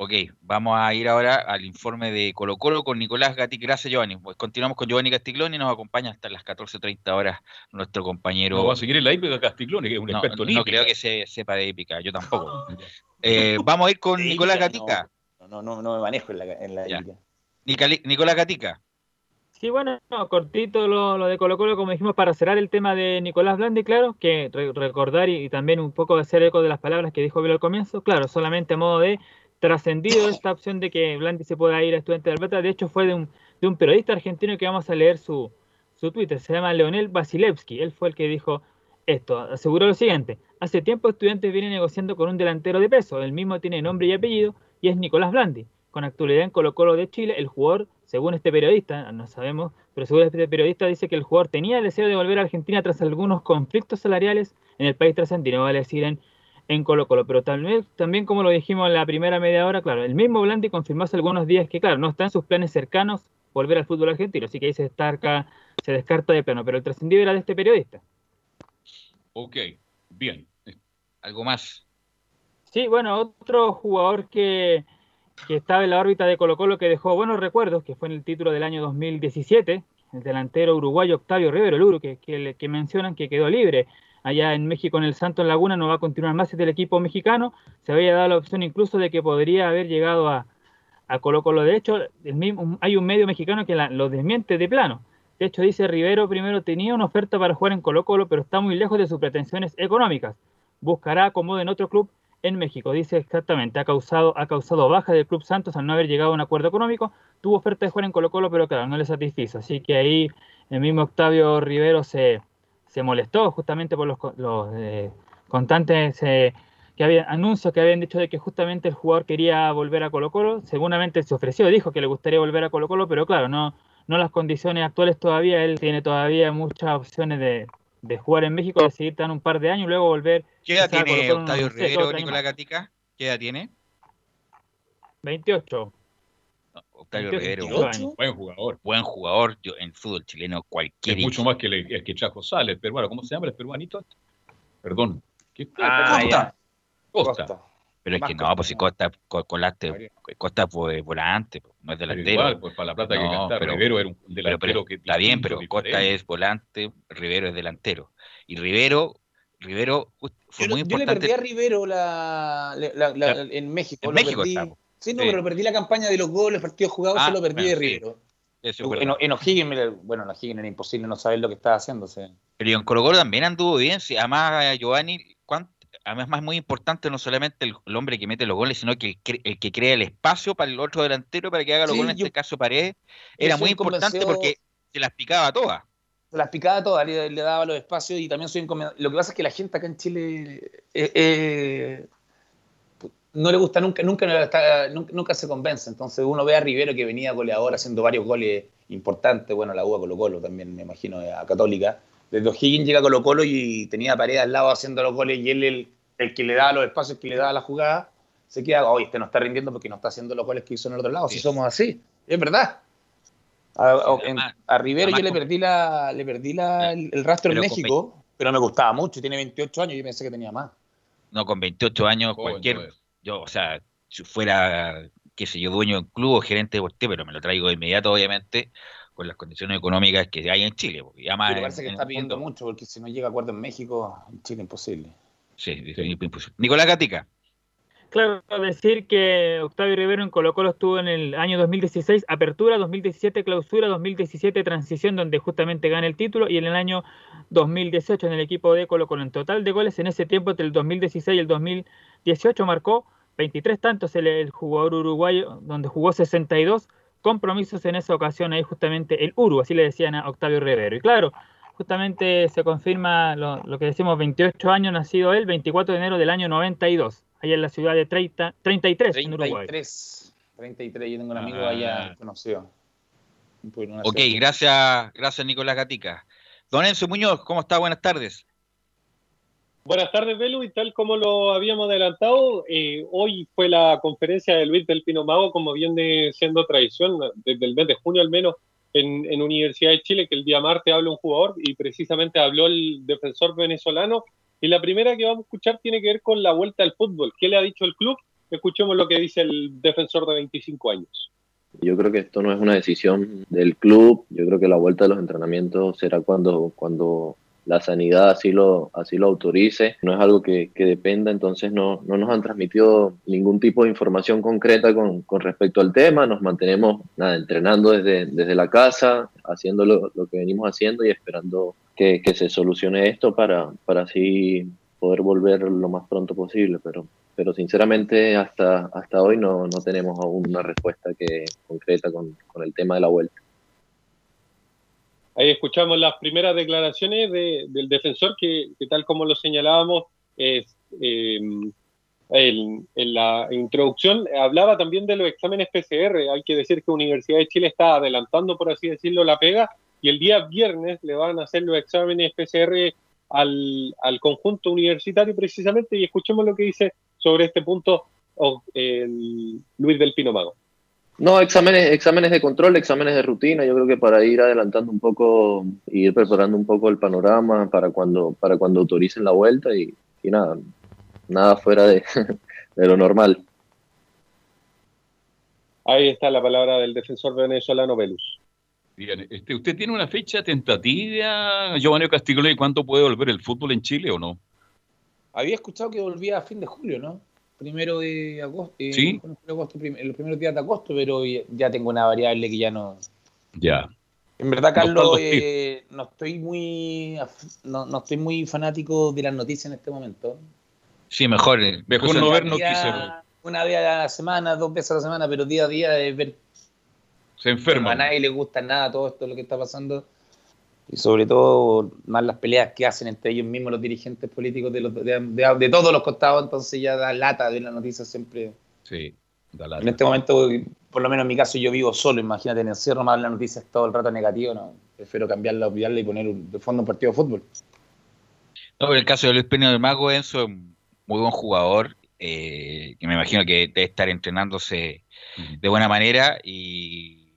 Ok, vamos a ir ahora al informe de Colo Colo con Nicolás Gatti. Gracias, Giovanni. Pues continuamos con Giovanni Castiglione y nos acompaña hasta las 14.30 horas nuestro compañero. No va a seguir en la hípica Castiglione, que es un No, experto en no creo que se sepa de hípica, yo tampoco. Eh, vamos a ir con Nicolás Gatica. No, no, no, no me manejo en la, en la. Nicali- Nicolás Gatica. Sí, bueno, no, cortito lo, lo de Colo Colo, como dijimos, para cerrar el tema de Nicolás Blandi, claro, que re- recordar y, y también un poco hacer eco de las palabras que dijo Vilo al comienzo, claro, solamente a modo de trascendido esta opción de que Blandi se pueda ir a Estudiantes de Plata, de hecho fue de un, de un periodista argentino que vamos a leer su, su Twitter, se llama Leonel Vasilevsky, él fue el que dijo esto, aseguró lo siguiente, hace tiempo Estudiantes viene negociando con un delantero de peso, el mismo tiene nombre y apellido y es Nicolás Blandi, con actualidad en Colo Colo de Chile, el jugador, según este periodista, no sabemos, pero según este periodista dice que el jugador tenía el deseo de volver a Argentina tras algunos conflictos salariales en el país trasandino, vale decir en, en Colo Colo, pero también, también como lo dijimos en la primera media hora, claro, el mismo Blandi confirmó hace algunos días que, claro, no está en sus planes cercanos volver al fútbol argentino, así que ahí se se descarta de plano, pero el trascendido era de este periodista. Ok, bien. ¿Algo más? Sí, bueno, otro jugador que, que estaba en la órbita de Colo Colo que dejó buenos recuerdos, que fue en el título del año 2017, el delantero uruguayo Octavio Rivero, el Uru, que, que, que mencionan que quedó libre allá en México en el Santos Laguna, no va a continuar más del equipo mexicano, se había dado la opción incluso de que podría haber llegado a, a Colo Colo. De hecho, el mismo, hay un medio mexicano que lo desmiente de plano. De hecho, dice Rivero primero tenía una oferta para jugar en Colo Colo, pero está muy lejos de sus pretensiones económicas. Buscará acomodo en otro club en México. Dice exactamente, ha causado, ha causado baja del Club Santos al no haber llegado a un acuerdo económico. Tuvo oferta de jugar en Colo Colo, pero claro, no le satisfizo. Así que ahí el mismo Octavio Rivero se, se molestó justamente por los, los eh, constantes eh, que había, anuncios que habían dicho de que justamente el jugador quería volver a Colo Colo. Seguramente se ofreció, dijo que le gustaría volver a Colo Colo, pero claro, no, no las condiciones actuales todavía. Él tiene todavía muchas opciones de, de jugar en México, de seguir tan un par de años y luego volver. ¿Qué edad tiene Colo Colo, Octavio no sé, Rivero, Nicolás. Gatica? ¿Qué edad tiene? 28. Octavio 28, Rivero, 28 buen, Buen jugador. buen jugador yo, en fútbol chileno, cualquier Es mucho más que el, el que trajo Sales, el peruano. ¿Cómo se llama el peruanito? Perdón. ¿Qué? Ah, Costa. Costa. Costa. Pero es que no, pues si. Costa, co- colaste, Costa fue volante, pues, no es Pero delantero. igual, pues para la plata que No, gastaba pero- Rivero era un delantero pero que está bien, pero Costa diferente. es volante, Rivero es delantero. Y Rivero, Rivero fue Yo, muy yo le importante. perdí a Rivero la, la- la- Ya. en México. En México perdí. estamos. Sí, no, Sí. pero perdí la campaña de los goles, partidos jugados, Ah, se lo perdí bueno, de sí. Rivero. En, en O'Higgins, bueno, en O'Higgins era imposible no saber lo que estaba haciéndose. Pero en Colo Colo también anduvo bien. sí, además, Giovanni, ¿cuán- además es muy importante no solamente el, el hombre que mete los goles, sino que el, que crea el espacio para el otro delantero para que haga los Sí, goles, en yo- este caso Paredes, era muy importante porque se las picaba todas. Se las picaba todas, le, le daba los espacios y también soy Lo que pasa es que la gente acá en Chile eh, eh, no le gusta nunca, nunca, está- nunca, nunca se convence. Entonces uno ve a Rivero que venía goleador haciendo varios goles importantes, bueno, la UA Colo Colo también, me imagino, a Católica. Desde O'Higgins llega a Colo Colo y tenía pared al lado haciendo los goles y él el, el que le daba los espacios, que le daba la jugada, se queda, oye, este no está rindiendo porque no está haciendo los goles que hizo en el otro lado, si Sí. somos así, es verdad. A, a- en- además- a Rivero yo le perdí, la, le perdí la- el, el rastro en México, pero me gustaba mucho, tiene 28 años, yo pensé que tenía más. No, con 28 años, Joven, cualquier, joven. Yo, o sea, si fuera, qué sé yo, dueño de un club o gerente deportivo, pero me lo traigo de inmediato, obviamente, con las condiciones económicas que hay en Chile. Porque ya más Pero en- parece que en está pidiendo mundo- mucho, porque si no llega a acuerdo en México, en Chile imposible. Sí, imposible. Nicolás Gatica. Claro, decir que Octavio Rivero en Colo Colo estuvo en el año 2016, apertura, 2017 clausura, 2017 transición, donde justamente gana el título, y en el año 2018 en el equipo de Colo Colo. En total de goles en ese tiempo, entre el 2016 y el 2018, marcó 23 tantos el, jugador uruguayo, donde jugó 62 compromisos en esa ocasión, ahí justamente el Uru, así le decían a Octavio Rivero. Y claro, justamente se confirma lo, lo que decimos, 28 años nacido él, 24 de enero del año 92, allá en la ciudad de 30, 33, en Uruguay. 33, 33, yo tengo un amigo Ah. allá conocido. Ok, ciudad- gracias, gracias Nicolás Gatica. Don Enzo Muñoz, ¿cómo está? Buenas tardes. Buenas tardes, Belu, y tal como lo habíamos adelantado, eh, hoy fue la conferencia de Luis del Pino Mago, como viene siendo tradición, desde el mes de junio al menos, en, Universidad de Chile, que el día martes habla un jugador, y precisamente habló el defensor venezolano. Y la primera que vamos a escuchar tiene que ver con la vuelta al fútbol. ¿Qué le ha dicho el club? Escuchemos lo que dice el defensor de 25 años. Yo creo que esto no es una decisión del club. Yo creo que la vuelta de los entrenamientos será cuando, cuando la sanidad así lo, así lo autorice. No es algo que, que dependa, entonces no, no nos han transmitido ningún tipo de información concreta con, con respecto al tema. Nos mantenemos nada, entrenando desde, desde la casa, haciendo lo, lo que venimos haciendo y esperando que, que se solucione esto para, para así poder volver lo más pronto posible. Pero pero sinceramente hasta, hasta hoy no, no tenemos aún una respuesta que concreta con, con el tema de la vuelta. Ahí escuchamos las primeras declaraciones de- del defensor que, tal como lo señalábamos eh, en, la introducción hablaba también de los exámenes PCR. Hay que decir que Universidad de Chile está adelantando, por así decirlo, la pega y el día viernes le van a hacer los exámenes PCR al, conjunto universitario precisamente y escuchemos lo que dice sobre este punto oh, Luis del Pino Mago. No, exámenes, exámenes de control, exámenes de rutina, yo creo que para ir adelantando un poco, ir preparando un poco el panorama para cuando, para cuando autoricen la vuelta y, y nada, nada fuera de, de lo normal. Ahí está la palabra del defensor venezolano Velus. Bien, este, ¿usted tiene una fecha tentativa, Giovanni Castiglione, cuánto puede volver el fútbol en Chile o no? Había escuchado que volvía a fin de julio, ¿no? Primero de agosto. eh, Sí. bueno, fue agosto, prim- los primeros días de agosto, pero ya- tengo una variable que ya no. Ya. En verdad, No Carlos, eh, no estoy muy no, no estoy muy fanático de las noticias en este momento. Sí, mejor, eh, mejor no ver Día- noticias. Una vez a la semana, dos veces a la semana, pero día a día es ver Se enferma. a nadie le gusta nada todo esto lo que está pasando. Y sobre todo, más las peleas que hacen entre ellos mismos los dirigentes políticos de, los, de, de- de todos los costados, entonces ya da lata ver las noticias siempre. Sí, da lata. En este momento, por lo menos en mi caso, yo vivo solo, imagínate, en el encierro más las noticias todo el rato negativo, no. Prefiero cambiarla, olvidarla y poner un- de fondo un partido de fútbol. No, pero en el caso de Luis Peña del Mago, Enzo, es un muy buen jugador, eh, que me imagino que debe estar entrenándose de buena manera. y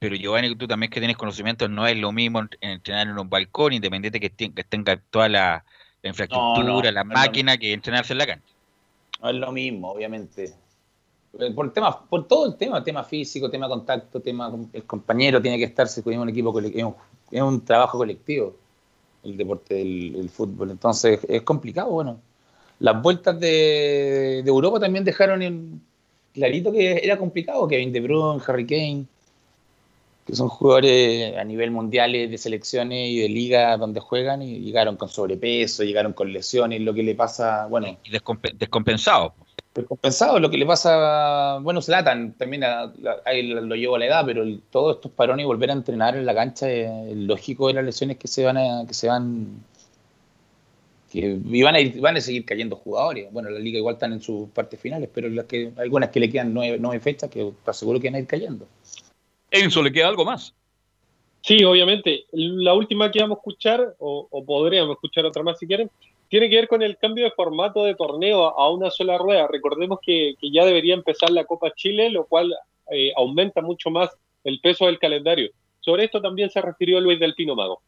Pero Giovanni, tú también que tienes conocimiento, no es lo mismo en- entrenar en un balcón, independiente que, que tenga toda la, la infraestructura, No, no, lo máquinas, que entrenarse en la cancha. No es lo mismo, obviamente. Eh, Por, tema, por todo el tema, tema físico, tema contacto, tema el compañero tiene que estarse con un equipo colectivo, es un, trabajo colectivo el deporte del el fútbol. Entonces es complicado, bueno. Las vueltas de, de Europa también dejaron en clarito que era complicado, Kevin De Bruyne, Harry Kane, que son jugadores a nivel mundial de selecciones y de liga donde juegan y llegaron con sobrepeso, llegaron con lesiones, lo que le pasa, bueno, Y descompe- descompensado. descompensado, lo que le pasa, bueno, Zlatan también a- la- ahí lo llevo a la edad, pero el- todos estos parones y volver a entrenar en la cancha, eh, el lógico de las lesiones que se van a, que se van que y van a ir, van a seguir cayendo jugadores. Bueno, la liga igual están en sus partes finales, pero las que, algunas que le quedan nueve, nueve fechas que te aseguro que van a ir cayendo. Enzo, ¿le queda algo más? Sí, obviamente. La última que vamos a escuchar, o, o podríamos escuchar otra más si quieren, tiene que ver con el cambio de formato de torneo a, una sola rueda. Recordemos que, que ya debería empezar la Copa Chile, lo cual eh, aumenta mucho más el peso del calendario. Sobre esto también se refirió Luis del Pino Mago.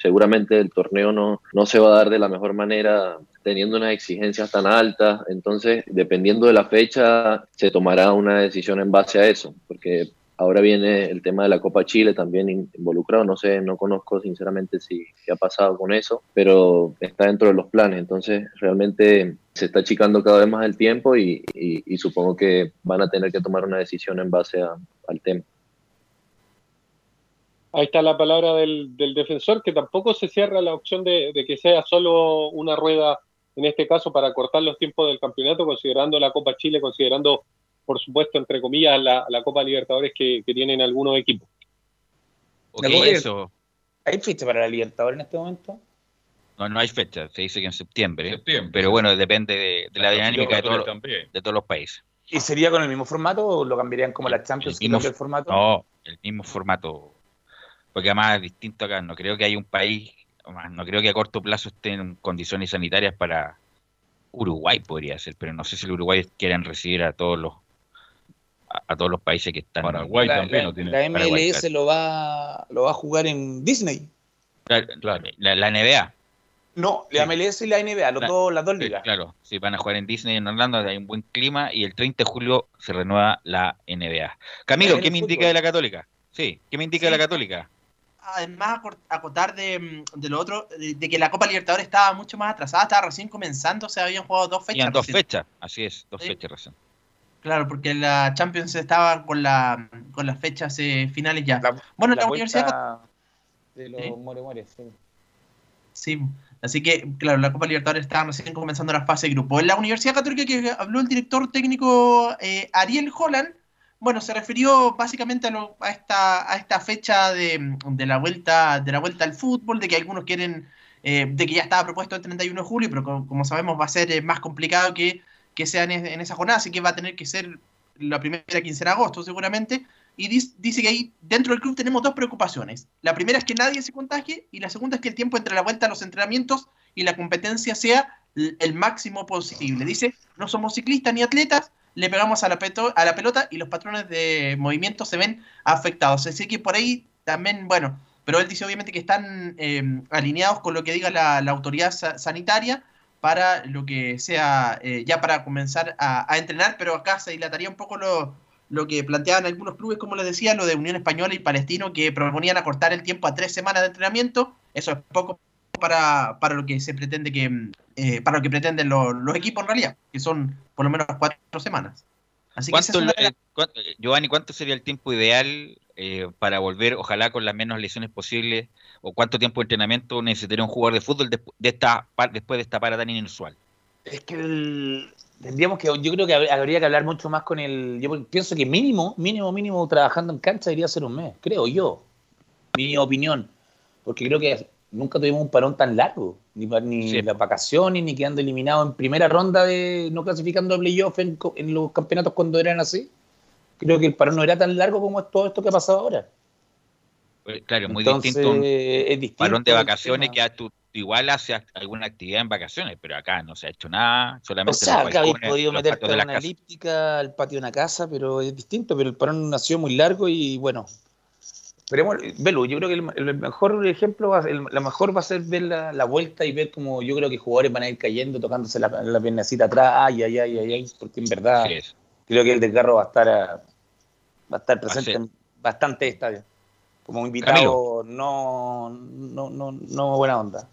Seguramente el torneo no, no se va a dar de la mejor manera teniendo unas exigencias tan altas, entonces dependiendo de la fecha se tomará una decisión en base a eso, porque ahora viene el tema de la Copa Chile también in- involucrado, no sé, no conozco sinceramente si qué ha pasado con eso, pero está dentro de los planes, entonces realmente se está achicando cada vez más el tiempo y, y- supongo que van a tener que tomar una decisión en base al tema. Ahí está la palabra del, del defensor, que tampoco se cierra la opción de, de que sea solo una rueda, en este caso, para cortar los tiempos del campeonato, considerando la Copa Chile, considerando, por supuesto, entre comillas, la, la Copa Libertadores que, que tienen algunos equipos. Ok, eso. ¿Hay fecha para la Libertadores en este momento? No, no hay fecha, se dice que en septiembre. Pero bueno, depende de, de la dinámica de, todo- de todos los países. ¿Y sería con el mismo formato o lo cambiarían como la Champions que mismo el formato? No, el mismo formato. Porque además es distinto acá. No creo que haya un país, no creo que a corto plazo estén en condiciones sanitarias para Uruguay podría ser, pero no sé si el Uruguay quieran recibir a todos los a, a todos los países que están. Paraguay la, también la- no tiene. la MLS Paraguay, claro. lo va lo va a jugar en Disney. Claro, La, la NBA. No, la MLS y la NBA, los La- dos, las dos Sí, ligas. Claro, sí, van a jugar en Disney en Orlando, hay un buen clima y el 30 de julio se renueva la NBA. Camilo, ¿qué me indica de la Católica? Sí, ¿qué me indica de la Católica? Además, acotar de, de lo otro, de, de que la Copa Libertadores estaba mucho más atrasada, estaba recién comenzando, se habían jugado dos fechas. Tenían dos recién. fechas, así es, dos Sí. fechas recién. Claro, porque la Champions estaba con, la, con las fechas eh, finales ya. bueno, la, la Universidad de los Sí. More More, sí. Sí, así que, claro, la Copa Libertadores estaba recién comenzando la fase de grupo. En la Universidad Católica que habló el director técnico eh, Ariel Holland, bueno, se refirió básicamente a, lo- a esta, a esta fecha de, de la vuelta, de la vuelta al fútbol, de que algunos quieren, eh, de que ya estaba propuesto el 31 de julio, pero como, como sabemos va a ser eh, más complicado que, que sea en, es- en esa jornada, así que va a tener que ser la primera quincena de agosto seguramente. Y dice que ahí dentro del club tenemos dos preocupaciones. La primera es que nadie se contagie y la segunda es que el tiempo entre la vuelta a los entrenamientos y la competencia sea el máximo posible. Dice, no somos ciclistas ni atletas, le pegamos a la, pelota y los patrones de movimiento se ven afectados. Así que por ahí también, bueno, pero él dice obviamente que están eh, alineados con lo que diga la, autoridad sa- sanitaria para lo que sea eh, ya para comenzar a, a entrenar, pero acá se dilataría un poco lo, lo que planteaban algunos clubes, como les decía, lo de Unión Española y Palestino, que proponían acortar el tiempo a tres semanas de entrenamiento. Eso es poco para, para lo que se pretende que mm, eh, para lo que pretenden los, los equipos en realidad, que son por lo menos cuatro semanas. Así que esa ¿Cuánto, es una lo- eh, cuánto- eh, Giovanni, ¿cuánto sería el tiempo ideal eh, para volver, ojalá con las menos lesiones posibles? ¿O cuánto tiempo de entrenamiento necesitaría un jugador de fútbol de esta, después de esta para tan inusual? Es que el- tendríamos que, yo creo que hab- habría que hablar mucho más con el. Yo pienso que mínimo, mínimo, mínimo trabajando en cancha debería ser un mes, creo yo. Mi opinión. Porque creo que nunca tuvimos un parón tan largo. Ni, ni las vacaciones, ni quedando eliminado en primera ronda de no clasificando a playoff en, en los campeonatos cuando eran así. Creo que el parón no era tan largo como es todo esto que ha pasado ahora. Eh, Claro, muy Entonces, distinto un es distinto parón de vacaciones que a- igual hace alguna actividad en vacaciones, pero acá no se ha hecho nada, solamente O sea, acá habéis podido meterte a una elíptica, al patio de una casa, pero es distinto. Pero el parón nació muy largo y bueno. Pero bueno, Belu, yo creo que el, el mejor ejemplo, va, el, la mejor va a ser ver la, la vuelta y ver como yo creo que jugadores van a ir cayendo, tocándose la, la piernecita atrás, ay, ay, ay, ay, ay, porque en verdad creo que el desgarro va a estar a- va a estar presente ser. en bastante estadios. Como invitado, no, no, no, no buena onda.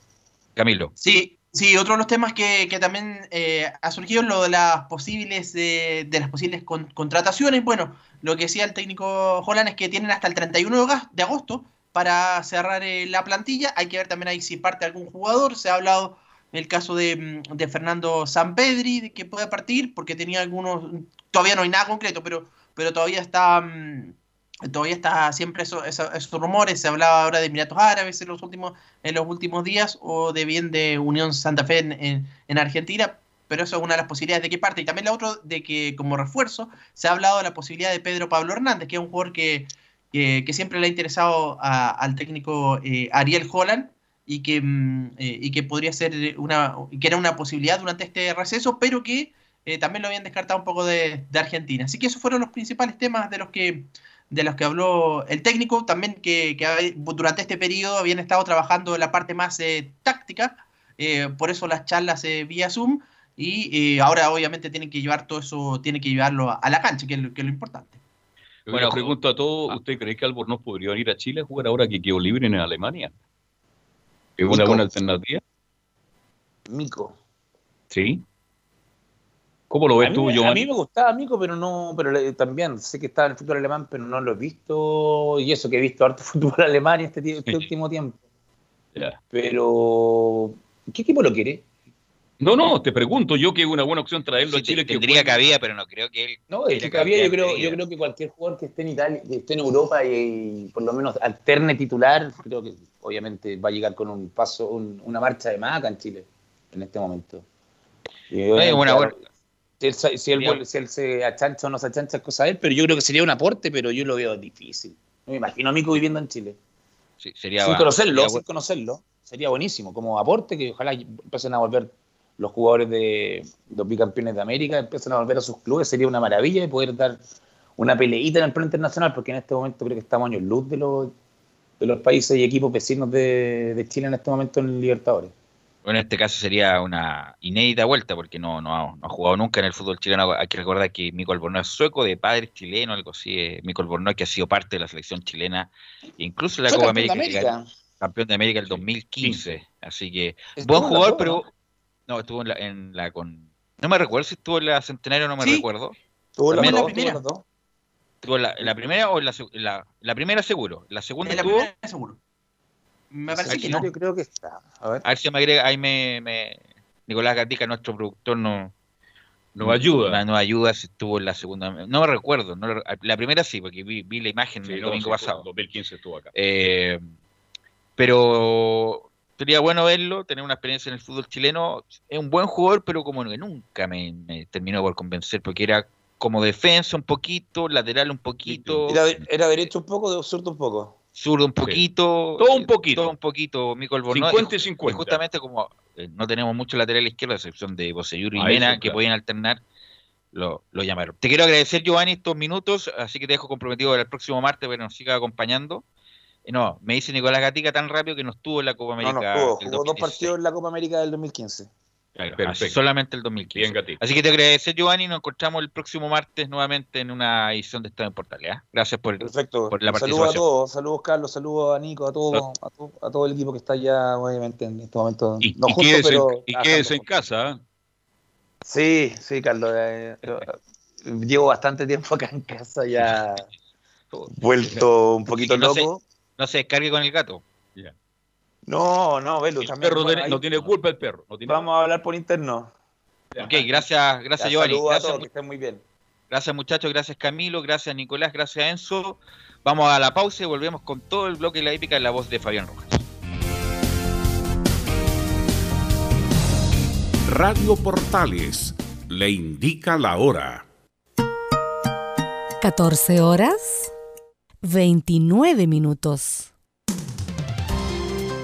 Camilo. Sí, sí, otro de los temas que, que también eh, ha surgido es lo de las posibles, eh, de las posibles con- contrataciones. Bueno, lo que decía el técnico Holland es que tienen hasta el 31 de agosto para cerrar eh, la plantilla. Hay que ver también ahí si parte algún jugador. Se ha hablado el caso de, de Fernando Sampedri, de que puede partir, porque tenía algunos, todavía no hay nada concreto, pero, pero todavía está... mm, Todavía está siempre eso- eso- esos rumores, se hablaba ahora de Emiratos Árabes en los últimos, en los últimos días, o de bien de Unión Santa Fe en, en- en Argentina, pero eso es una de las posibilidades de que parte. Y también la otra, de que como refuerzo, se ha hablado de la posibilidad de Pedro Pablo Hernández, que es un jugador que, que, que siempre le ha interesado a- al técnico eh, Ariel Holland, y que, mm, eh, y que podría ser una, que era una posibilidad durante este receso, pero que eh, también lo habían descartado un poco de, de Argentina. Así que esos fueron los principales temas de los que de los que habló el técnico, también que, que durante este periodo habían estado trabajando en la parte más eh, táctica, eh, por eso las charlas eh, vía Zoom, y eh, ahora obviamente tienen que llevar todo eso, tienen que llevarlo a, a la cancha, que es lo, que es lo importante. Yo Bueno, le pregunto a todos, ¿usted cree que Albornoz podría venir a Chile a jugar ahora que quedó libre en Alemania? ¿Es una buena alternativa? Mico. Sí. ¿Cómo lo ves a, tú, mí, a Giovanni? mí me gustaba Mico, pero no, pero también sé que estaba en el fútbol alemán, pero no lo he visto, y eso que he visto harto fútbol alemán este, este último tiempo. Pero, ¿qué equipo lo quiere? No, no, te pregunto yo que es una buena opción traerlo Sí, a Chile. que tendría juegue- cabida, pero no creo que él. No, es que cabía, yo creo, yo creo que cualquier jugador que esté en Italia, que esté en Europa y, y por lo menos alterne titular, creo que obviamente va a llegar con un paso, un- una marcha de más acá en Chile en este momento. Y es obviamente, una buena- Si él, si, él si él se achancha o no se achancha es cosa de él, pero yo creo que sería un aporte, pero yo lo veo difícil. No me imagino a Mico viviendo en Chile. Sí, sería sin conocerlo, sería sin conocerlo, sería buenísimo como aporte que ojalá empiecen a volver los jugadores de los bicampeones de América, empiecen a volver a sus clubes, sería una maravilla de poder dar una peleita en el plano internacional, porque en este momento creo que estamos años luz de los, de los países y equipos vecinos de, de Chile en este momento en Libertadores. Bueno, en este caso sería una inédita vuelta porque no, no, ha, no ha jugado nunca en el fútbol chileno. Hay que recordar que Mico Albornoz es sueco, de padres chilenos, algo así. eh, Mico Albornoz que ha sido parte de la selección chilena, incluso en la Copa campeón de América, campeón de América el 2015. Así que, Estuvo buen en jugador, pero no, estuvo en la, en la con. No me recuerdo si estuvo en la Centenario, no me Sí. recuerdo. Tuvo la, También dos, la primera. ¿Estuvo en la, en la primera o en la, la, la primera seguro? La segunda En la estuvo. primera, seguro. Me parece que no. Yo creo que está. A ver. A ver si me agrega, ahí me, me- Nicolás Gatica, nuestro productor, no, Nos ayuda. No, nos ayuda si estuvo en la segunda. No me recuerdo. no la primera sí, porque vi, vi la imagen Sí, el no, domingo sí, pasado. 2015 estuvo acá. Eh, pero sería bueno verlo, tener una experiencia en el fútbol chileno. Es un buen jugador, pero como que nunca me, me terminó por convencer, porque era como defensa un poquito, lateral un poquito, Era, era derecho un poco, de zurdo un poco. Zurdo un poquito. Todo un poquito. Todo un poquito, Mico Albornoz. 50 y Y 50. justamente como eh, no tenemos mucho lateral izquierdo, a excepción de Boseyur y Mena, que claro. podían alternar, lo, lo llamaron. Te quiero agradecer, Giovanni, estos minutos, así que te dejo comprometido para el próximo martes para que nos siga acompañando. Eh, No, me dice Nicolás Gatica tan rápido que no estuvo en la Copa No, no, América. jugó, del jugó dos 2016. partidos en la Copa América del 2015. Claro, Perfecto. así, solamente el 2015. Bien, Gatito. Así que te agradecer, Giovanni, nos encontramos el próximo martes nuevamente en una edición de Estado en Portales. ¿ah? Gracias por, Perfecto. por la saludos a participación. todos, saludos Carlos, saludos a Nico, a todo, a, to- a todo el equipo que está allá, obviamente, en este momento. Y, no y juntos, quédese, pero y trabajando quédese en casa. ¿ah? Sí, sí, Carlos. eh, eh, llevo bastante tiempo acá en casa, ya vuelto un poquito no se- loco. No se descargue con el gato. Ya. No, no, Velo, El también. perro bueno, tiene- ahí no tiene culpa el perro. No tiene Vamos a hablar por interno. Ok, gracias, gracias Giovanni. saludos a todos, que estén muy bien. Gracias muchachos, gracias Camilo, gracias Nicolás, gracias Enzo. Vamos a la pausa y volvemos con todo el bloque de la épica en la voz de Fabián Rojas. Radio Portales le indica la hora. 14 horas 29 minutos.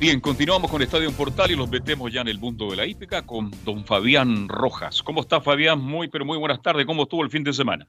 Bien, continuamos con Estadio Portal y los metemos ya en el mundo de la hípica con don Fabián Rojas. ¿Cómo está Fabián? Muy, pero muy buenas tardes. ¿Cómo estuvo el fin de semana?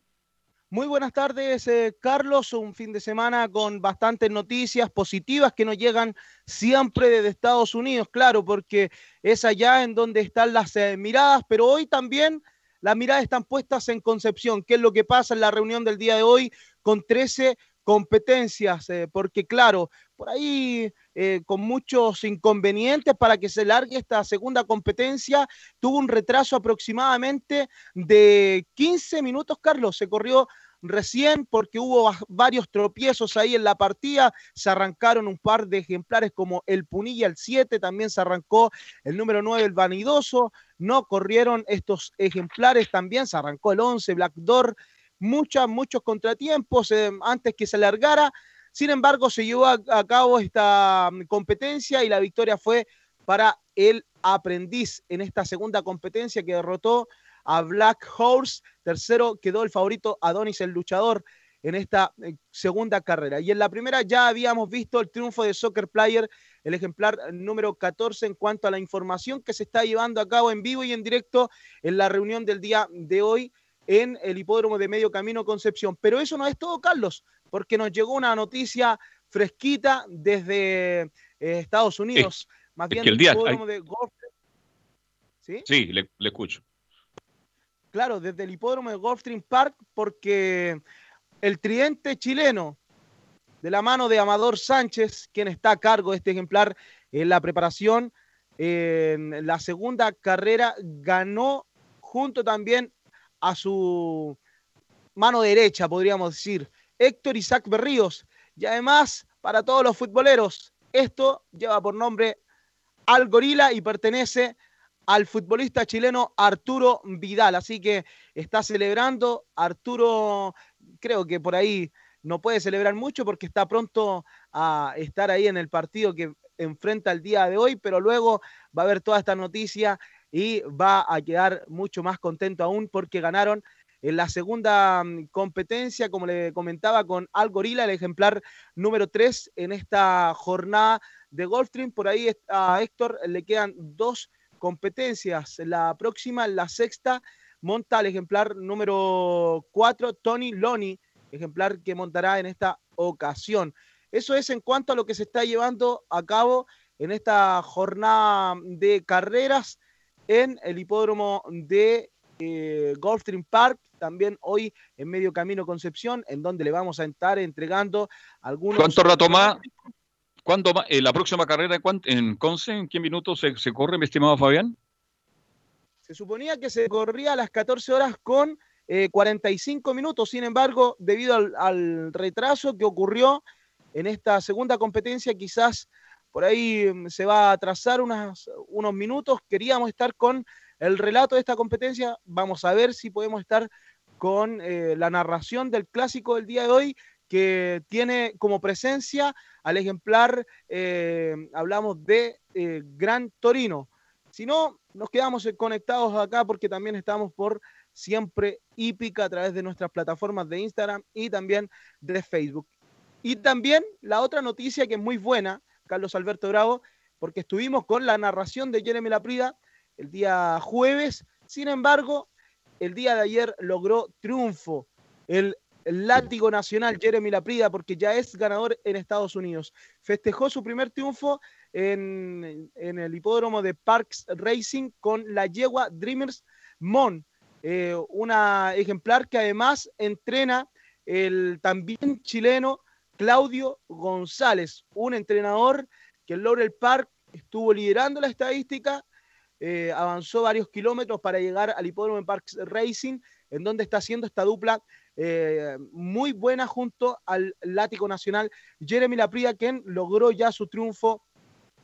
Muy buenas tardes, eh, Carlos. Un fin de semana con bastantes noticias positivas que nos llegan siempre desde Estados Unidos, claro, porque es allá en donde están las eh, miradas, pero hoy también las miradas están puestas en Concepción, que es lo que pasa en la reunión del día de hoy con 13 competencias, eh, porque claro, por ahí eh, con muchos inconvenientes para que se largue esta segunda competencia, tuvo un retraso aproximadamente de 15 minutos, Carlos, se corrió recién porque hubo va- varios tropiezos ahí en la partida, se arrancaron un par de ejemplares como el Punilla, el 7, también se arrancó el número 9, el Vanidoso, no corrieron estos ejemplares, también se arrancó el 11, Black Door, muchos contratiempos eh, antes que se largara, sin embargo se llevó a, a cabo esta mm, competencia y la victoria fue para el aprendiz en esta segunda competencia que derrotó a Black Horse. Tercero quedó el favorito Adonis el luchador en esta eh, segunda carrera. Y en la primera ya habíamos visto el triunfo de Soccer Player, el ejemplar número 14 en cuanto a la información que se está llevando a cabo en vivo y en directo en la reunión del día de hoy en el hipódromo de Medio Camino Concepción. Pero eso no es todo, Carlos, porque nos llegó una noticia fresquita desde eh, Estados Unidos, más es bien el día- hipódromo hay- de golf. ¿Sí? Sí, le, le escucho. Claro, desde el hipódromo de Gulfstream Park, porque el tridente chileno, de la mano de Amador Sánchez, quien está a cargo de este ejemplar en la preparación, en la segunda carrera ganó junto también a su mano derecha, podríamos decir, Héctor Isaac Berríos. Y además, para todos los futboleros, esto lleva por nombre Al Gorila y pertenece al futbolista chileno Arturo Vidal. Así que está celebrando. Arturo, creo que por ahí no puede celebrar mucho porque está pronto a estar ahí en el partido que enfrenta el día de hoy, pero luego va a ver toda esta noticia y va a quedar mucho más contento aún porque ganaron en la segunda mm, competencia, como le comentaba, con Al Gorila, el ejemplar número 3 en esta jornada de Gulfstream. Por ahí a Héctor le quedan dos competencias. La próxima, la sexta, monta el ejemplar número 4, Tony Loni, ejemplar que montará en esta ocasión. Eso es en cuanto a lo que se está llevando a cabo en esta jornada de carreras en el hipódromo de eh, Gulfstream Park, también hoy en Medio Camino Concepción, en donde le vamos a estar entregando algunos... ¿Cuánto rato más? ¿Cuándo más? Eh, ¿La próxima carrera en Conce? ¿En qué minutos se, se corre, mi estimado Fabián? Se suponía que se corría a las 14 horas con eh, 45 minutos, sin embargo, debido al, al retraso que ocurrió en esta segunda competencia, quizás por ahí mm, se va a atrasar unas- unos minutos. Queríamos estar con el relato de esta competencia, vamos a ver si podemos estar con eh, la narración del clásico del día de hoy, que tiene como presencia al ejemplar, eh, hablamos de eh, Gran Torino. Si no, nos quedamos conectados acá porque también estamos por siempre hípica a través de nuestras plataformas de Instagram y también de Facebook. Y también la otra noticia que es muy buena, Carlos Alberto Bravo, porque estuvimos con la narración de Jeremy Laprida el día jueves. Sin embargo, el día de ayer logró triunfo el, el látigo nacional Jeremy Laprida porque ya es ganador en Estados Unidos. Festejó su primer triunfo en, en el hipódromo de Parks Racing con la yegua Dreamers Mon, eh, una ejemplar que además entrena el también chileno Claudio González, un entrenador que en Laurel Park estuvo liderando la estadística, eh, avanzó varios kilómetros para llegar al hipódromo en Parks Racing, en donde está haciendo esta dupla eh, muy buena junto al látigo nacional Jeremy Lapria, quien logró ya su triunfo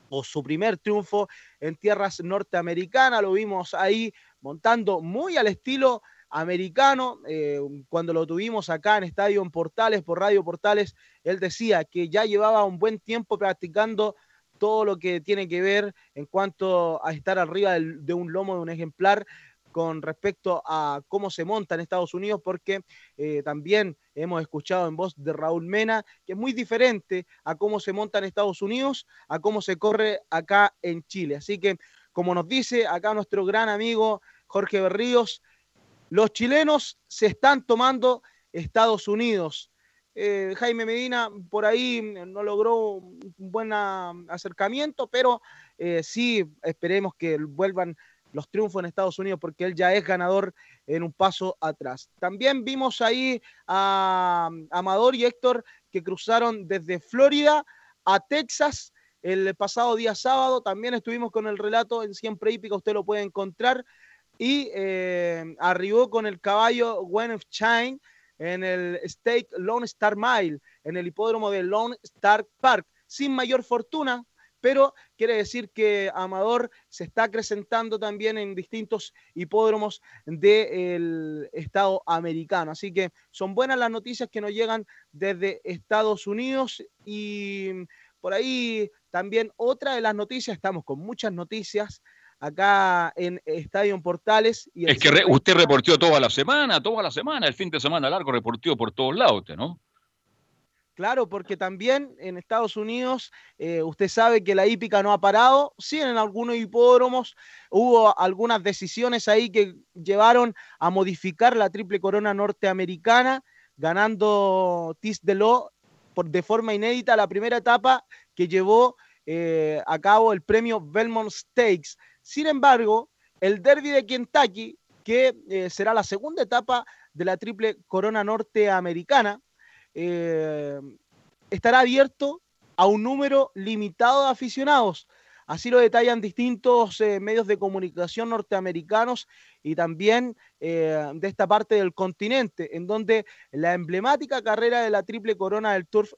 o su primer triunfo en tierras norteamericanas. Lo vimos ahí montando muy al estilo americano. Eh, cuando lo tuvimos acá en Estadio en Portales, por Radio Portales, él decía que ya llevaba un buen tiempo practicando todo lo que tiene que ver en cuanto a estar arriba de un lomo de un ejemplar con respecto a cómo se monta en Estados Unidos, porque eh, también hemos escuchado en voz de Raúl Mena que es muy diferente a cómo se monta en Estados Unidos, a cómo se corre acá en Chile. Así que, como nos dice acá nuestro gran amigo Jorge Berríos, los chilenos se están tomando Estados Unidos. Eh, Jaime Medina por ahí no logró un buen acercamiento, pero eh, sí esperemos que vuelvan los triunfos en Estados Unidos porque él ya es ganador en un paso atrás. También vimos ahí a Amador y Héctor que cruzaron desde Florida a Texas el pasado día sábado. También estuvimos con el relato en Siempre Hípica, usted lo puede encontrar. Y eh, arribó con el caballo Gwen of Chine en el Stake Lone Star Mile, en el hipódromo de Lone Star Park, sin mayor fortuna, pero quiere decir que Amador se está acrecentando también en distintos hipódromos del Estado americano. Así que son buenas las noticias que nos llegan desde Estados Unidos y por ahí también otra de las noticias, estamos con muchas noticias acá en Estadio Portales. Y es que usted reportó toda la semana, toda la semana, el fin de semana largo reportó por todos lados, ¿no? Claro, porque también en Estados Unidos eh, usted sabe que la hípica no ha parado. Sí, en algunos hipódromos hubo algunas decisiones ahí que llevaron a modificar la triple corona norteamericana, ganando Tis de Lo por, de forma inédita la primera etapa que llevó eh, a cabo el premio Belmont Stakes. Sin embargo, el Derby de Kentucky, que eh, será la segunda etapa de la triple corona norteamericana, eh, estará abierto a un número limitado de aficionados. Así lo detallan distintos eh, medios de comunicación norteamericanos y también de esta parte del continente, en donde la emblemática carrera de la triple corona del turf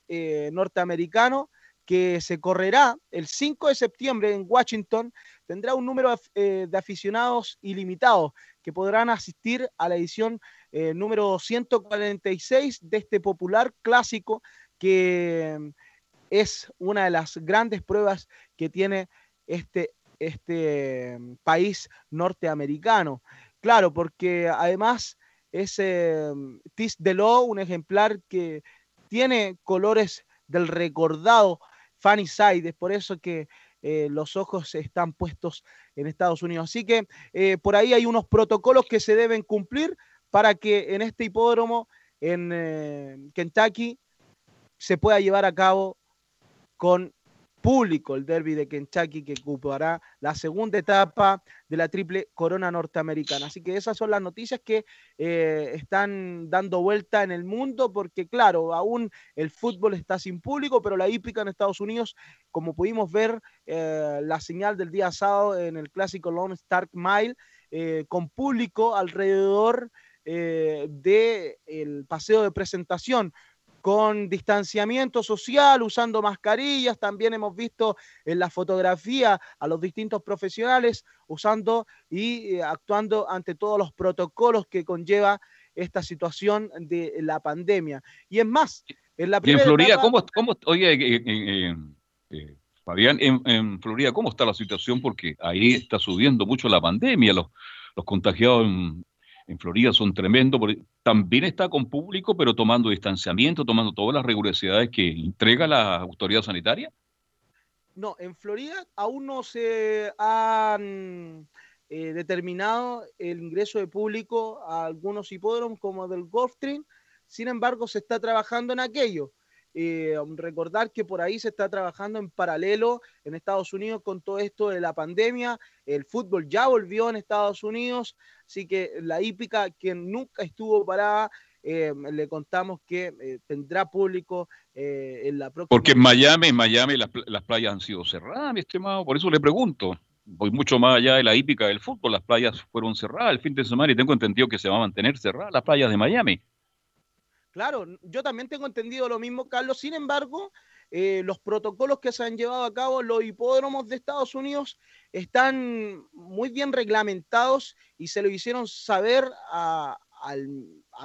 norteamericano que se correrá el 5 de septiembre en Washington, tendrá un número de eh, aficionados ilimitados que podrán asistir a la edición eh, número 146 de este popular clásico que mm, es una de las grandes pruebas que tiene este, este mm, país norteamericano. Claro, porque además es eh, Tis de Lo, un ejemplar que tiene colores del recordado Fanny Side, es por eso que eh, los ojos están puestos en Estados Unidos. Así que eh, por ahí hay unos protocolos que se deben cumplir para que en este hipódromo en eh, Kentucky se pueda llevar a cabo con público el derby de Kentucky que ocupará la segunda etapa de la triple corona norteamericana. Así que esas son las noticias que eh, están dando vuelta en el mundo porque claro, aún el fútbol está sin público, pero la hípica en Estados Unidos, como pudimos ver eh, la señal del día sábado en el clásico Lone Stark Mile, eh, con público alrededor del paseo de presentación con distanciamiento social, usando mascarillas. También hemos visto en la fotografía a los distintos profesionales usando y eh, actuando ante todos los protocolos que conlleva esta situación de la pandemia. Y es más, en la primera. en Florida, ¿cómo, cómo, oye, eh, eh, Fabián, en, Florida, ¿cómo está la situación? Porque ahí está subiendo mucho la pandemia, los, los contagiados en, en Florida son tremendos. También está con público, pero tomando distanciamiento, tomando todas las rigurosidades que entrega la autoridad sanitaria. No, en Florida aún no se ha eh, determinado el ingreso de público a algunos hipódromos como del Gulfstream. Sin embargo, se está trabajando en aquello. Eh, recordar que por ahí se está trabajando en paralelo en Estados Unidos con todo esto de la pandemia. El fútbol ya volvió en Estados Unidos, así que la hípica, que nunca estuvo parada, eh, le contamos que eh, tendrá público eh, en la próxima. Porque en Miami, en Miami las, las playas han sido cerradas, mi estimado. Por eso le pregunto. Voy mucho más allá de la hípica del fútbol. Las playas fueron cerradas el fin de semana y tengo entendido que se va a mantener cerradas las playas de Miami. Claro, yo también tengo entendido lo mismo, Carlos. Sin embargo, eh, los protocolos que se han llevado a cabo los hipódromos de Estados Unidos están muy bien reglamentados y se lo hicieron saber a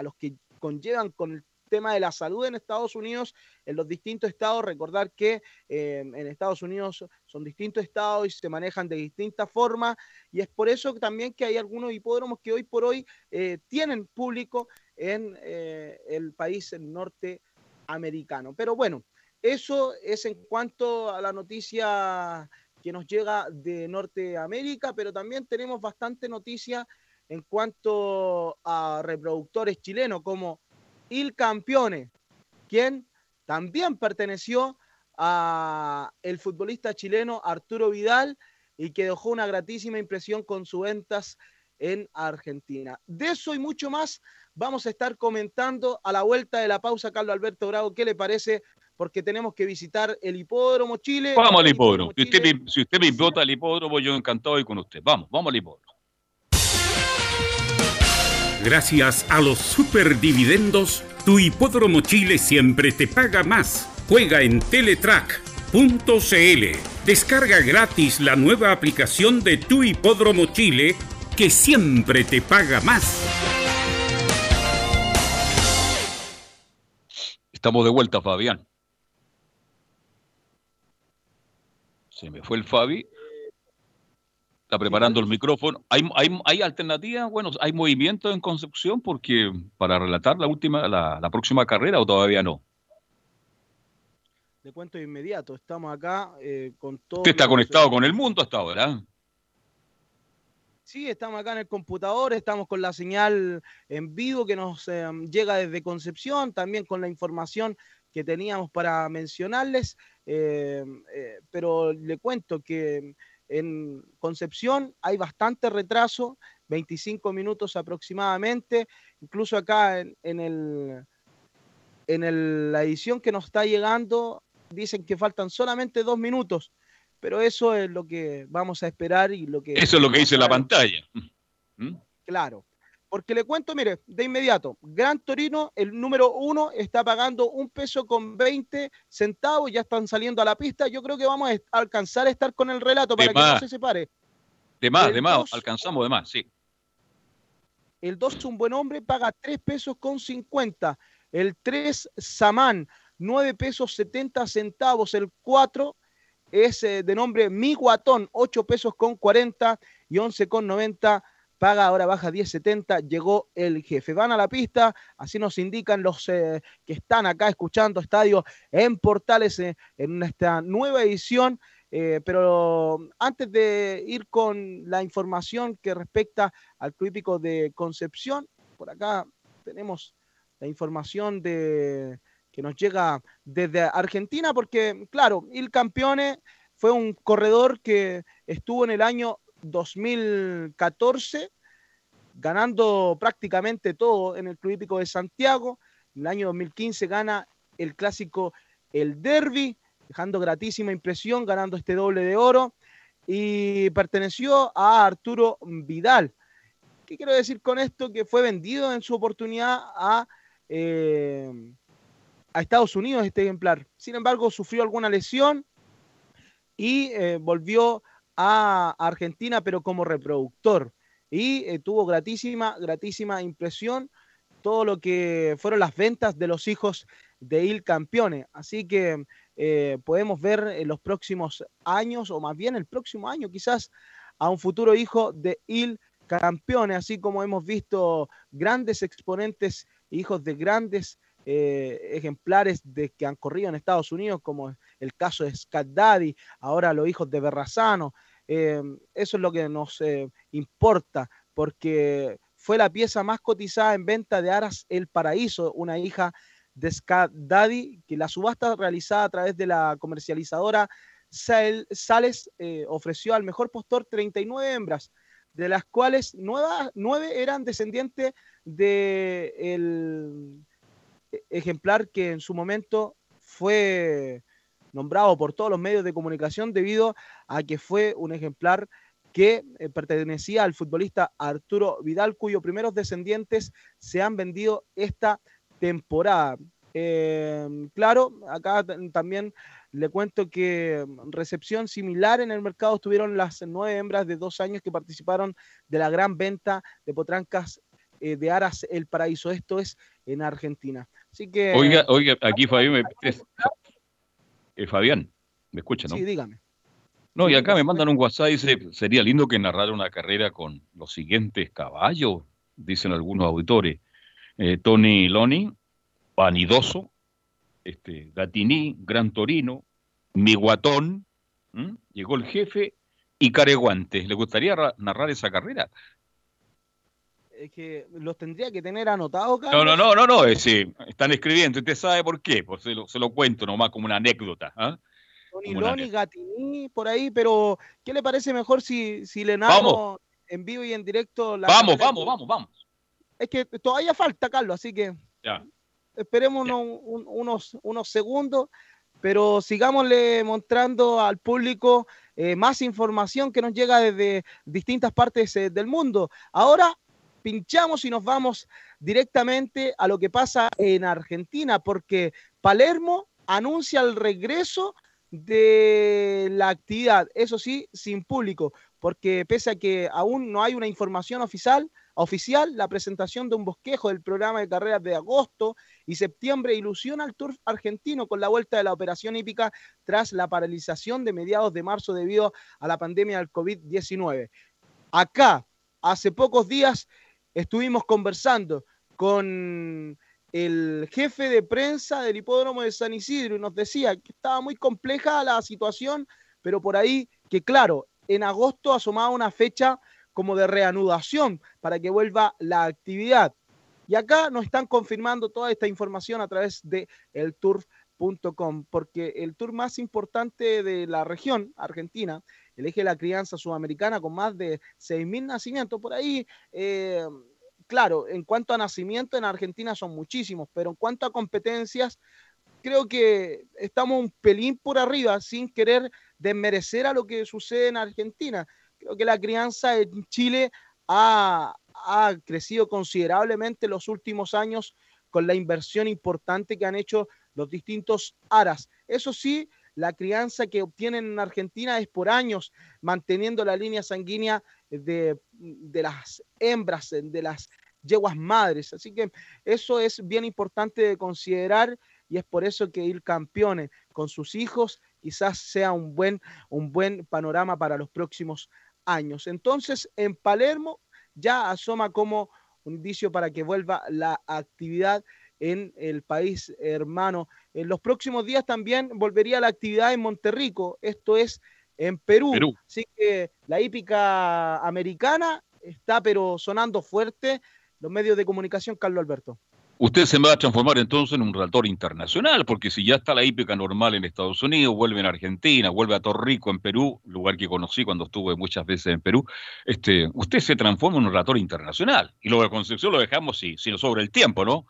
los que conllevan con el tema de la salud en Estados Unidos, en los distintos estados. Recordar que eh, en Estados Unidos son distintos estados y se manejan de distintas formas y es por eso también que hay algunos hipódromos que hoy por hoy eh, tienen público en eh, el país norteamericano. Pero bueno, eso es en cuanto a la noticia que nos llega de Norteamérica, pero también tenemos bastante noticia en cuanto a reproductores chilenos como Il Campione, quien también perteneció a el futbolista chileno Arturo Vidal y que dejó una gratísima impresión con sus ventas en Argentina. De eso y mucho más vamos a estar comentando a la vuelta de la pausa, Carlos Alberto Bravo. ¿Qué le parece? Porque tenemos que visitar el Hipódromo Chile. Vamos al hipódromo. Si usted, me, si usted me invita al hipódromo, yo encantado de ir con usted. Vamos, vamos al hipódromo. Gracias a los superdividendos, tu hipódromo Chile siempre te paga más. Juega en Teletrack.cl. Descarga gratis la nueva aplicación de tu hipódromo Chile que siempre te paga más. Estamos de vuelta, Fabián. Se me fue el Fabi. Está preparando el micrófono. ¿Hay, hay, hay alternativas? Bueno, ¿hay movimiento en Concepción? Porque para relatar la última, la, la próxima carrera o todavía no. De cuento de inmediato, estamos acá eh, con todo. Usted está conectado con el mundo hasta ahora. Sí, estamos acá en el computador, estamos con la señal en vivo que nos eh, llega desde Concepción, también con la información que teníamos para mencionarles, eh, eh, pero le cuento que en Concepción hay bastante retraso, 25 minutos aproximadamente, incluso acá en, en el, en el- la edición que nos está llegando dicen que faltan solamente dos minutos, pero eso es lo que vamos a esperar y lo que... Eso es lo que dice la pantalla. ¿Mm? Claro. Porque le cuento, mire, de inmediato, Gran Torino, el número uno, está pagando un peso con 20 centavos, ya están saliendo a la pista. Yo creo que vamos a alcanzar a estar con el relato para De que no se separe. De más, El de más. dos- Alcanzamos de más, sí. El 2 un buen hombre paga 3 pesos con 50. El 3 Samán, 9 pesos 70 centavos. El 4 es eh, de nombre Mi Guatón, 8 pesos con 40 y 11 con 90. Paga, ahora baja 10.70. Llegó el jefe. Van a la pista, así nos indican los eh, que están acá escuchando Estadio en Portales eh, en esta nueva edición. Pero antes de ir con la información que respecta al club de Concepción, por acá tenemos la información de que nos llega desde Argentina, porque claro, Il Campione fue un corredor que estuvo en el año 2014 ganando prácticamente todo en el club hípico de Santiago. En el año 2015 gana el clásico El Derby, dejando gratísima impresión, ganando este doble de oro. Y perteneció a Arturo Vidal. ¿Qué quiero decir con esto? Que fue vendido en su oportunidad a, eh, a Estados Unidos este ejemplar. Sin embargo, sufrió alguna lesión y eh, volvió a Argentina, pero como reproductor. Y eh, tuvo gratísima, gratísima impresión todo lo que fueron las ventas de los hijos de Il Campione. Así que eh, podemos ver en los próximos años, o más bien el próximo año quizás, a un futuro hijo de Il Campione, así como hemos visto grandes exponentes, hijos de grandes eh, ejemplares de que han corrido en Estados Unidos, como el caso de Scott Daddy, ahora los hijos de Berrazano. Eh, eso es lo que nos eh, importa, porque fue la pieza más cotizada en venta de Aras El Paraíso, una hija de Scott Daddy, que la subasta realizada a través de la comercializadora Sal- Sales ofreció al mejor postor 39 hembras. de las cuales nueva- nueve eran descendientes del ejemplar que en su momento fue nombrado por todos los medios de comunicación debido a que fue un ejemplar que eh, pertenecía al futbolista Arturo Vidal, cuyos primeros descendientes se han vendido esta temporada. Eh, claro, acá también le cuento que recepción similar en el mercado tuvieron las nueve hembras de dos años que participaron de la gran venta de potrancas eh, de Aras El Paraíso. Esto es en Argentina. Así que. Oiga, oiga, aquí Fabián me... es- eh, Fabián, ¿me escucha, no? Sí, dígame. No, y acá me mandan un WhatsApp y dice, sería lindo que narrara una carrera con los siguientes caballos, dicen algunos auditores. Eh, Tony Loni, Vanidoso, este, Gatini, Gran Torino, Miguatón, ¿m? llegó el jefe y Careguantes. ¿Le gustaría ra- narrar esa carrera? Es que los tendría que tener anotados, No, Carlos. no, no, no, no, es, eh, están escribiendo, ¿usted sabe por qué? Pues se lo, se lo cuento nomás como una anécdota. ¿ah? Tony Loni, Gatini, por ahí, pero ¿qué le parece mejor si, si le narro Vamos. en vivo y en directo? La Vamos, vamos, vamos, vamos. Es que todavía falta, Carlos, así que Ya. esperemos unos, un- unos, unos segundos, pero sigámosle mostrando al público eh, más información que nos llega desde distintas partes eh, del mundo. Ahora pinchamos y nos vamos directamente a lo que pasa en Argentina, porque Palermo anuncia el regreso de la actividad, eso sí, sin público, porque pese a que aún no hay una información oficial, oficial, la presentación de un bosquejo del programa de carreras de agosto y septiembre ilusiona al Tour argentino con la vuelta de la operación hípica tras la paralización de mediados de marzo debido a la pandemia del COVID-19. Acá, hace pocos días, estuvimos conversando con el jefe de prensa del hipódromo de San Isidro y nos decía que estaba muy compleja la situación, pero por ahí que claro, en agosto asomaba una fecha como de reanudación para que vuelva la actividad. Y acá nos están confirmando toda esta información a través de elturf.com, porque el tour más importante de la región, Argentina, el eje de la crianza sudamericana con más de 6.000 nacimientos, por ahí, eh, claro, en cuanto a nacimientos en Argentina son muchísimos, pero en cuanto a competencias, creo que estamos un pelín por arriba sin querer desmerecer a lo que sucede en Argentina. Creo que la crianza en Chile ha, ha crecido considerablemente en los últimos años con la inversión importante que han hecho los distintos aras. Eso sí, la crianza que obtienen en Argentina es por años, manteniendo la línea sanguínea de, las hembras, de las yeguas madres. Así que eso es bien importante de considerar y es por eso que ir campeones con sus hijos quizás sea un buen, un buen panorama para los próximos años. Entonces, en Palermo ya asoma como un indicio para que vuelva la actividad en el país hermano. En los próximos días también volvería la actividad en Monterrico, esto es en Perú. Perú. Así que la hípica americana está pero sonando fuerte. Los medios de comunicación, Carlos Alberto. Usted se va a transformar entonces en un relator internacional, porque si ya está la hípica normal en Estados Unidos, vuelve en Argentina, vuelve a Torrico en Perú, lugar que conocí cuando estuve muchas veces en Perú, este, usted se transforma en un relator internacional. Y lo de Concepción lo dejamos si, si nos sobra el tiempo, ¿no?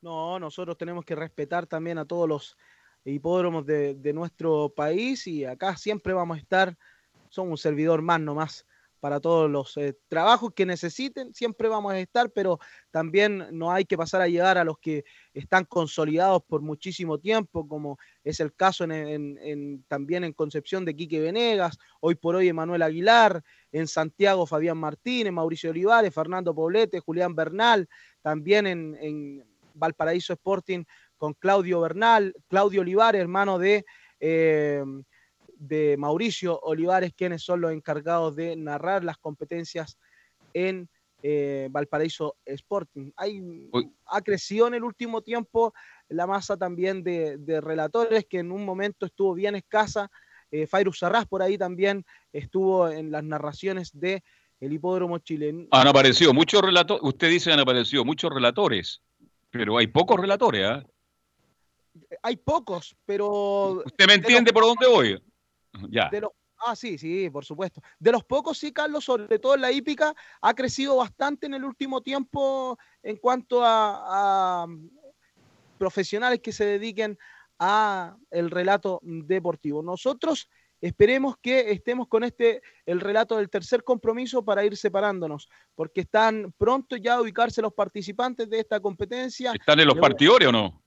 No, nosotros tenemos que respetar también a todos los hipódromos de, nuestro país y acá siempre vamos a estar, somos un servidor más nomás para todos los eh, trabajos que necesiten, siempre vamos a estar, pero también no hay que pasar a llegar a los que están consolidados por muchísimo tiempo, como es el caso también en Concepción de Quique Venegas, hoy por hoy Emanuel Aguilar, en Santiago Fabián Martínez, Mauricio Olivares, Fernando Poblete, Julián Bernal, también en Valparaíso Sporting con Claudio Bernal, Claudio Olivares, hermano de... eh, de Mauricio Olivares, quienes son los encargados de narrar las competencias en eh, Valparaíso Sporting. Hay, ha crecido en el último tiempo la masa también de, de relatores, que en un momento estuvo bien escasa. Eh, Fairuz Sarraz por ahí también estuvo en las narraciones de el hipódromo chileno. Han aparecido muchos relatores, usted dice que han aparecido muchos relatores, pero hay pocos relatores, ¿ah? Hay pocos, pero ¿Usted me entiende por dónde voy? Ya. de, los- Ah, sí, sí, por supuesto. De los pocos, sí, Carlos, sobre todo en la hípica, ha crecido bastante en el último tiempo en cuanto a, a profesionales que se dediquen a el relato deportivo. Nosotros esperemos que estemos con este, el relato del tercer compromiso para ir separándonos, porque están pronto ya a ubicarse los participantes de esta competencia. ¿Están en los partidores o no?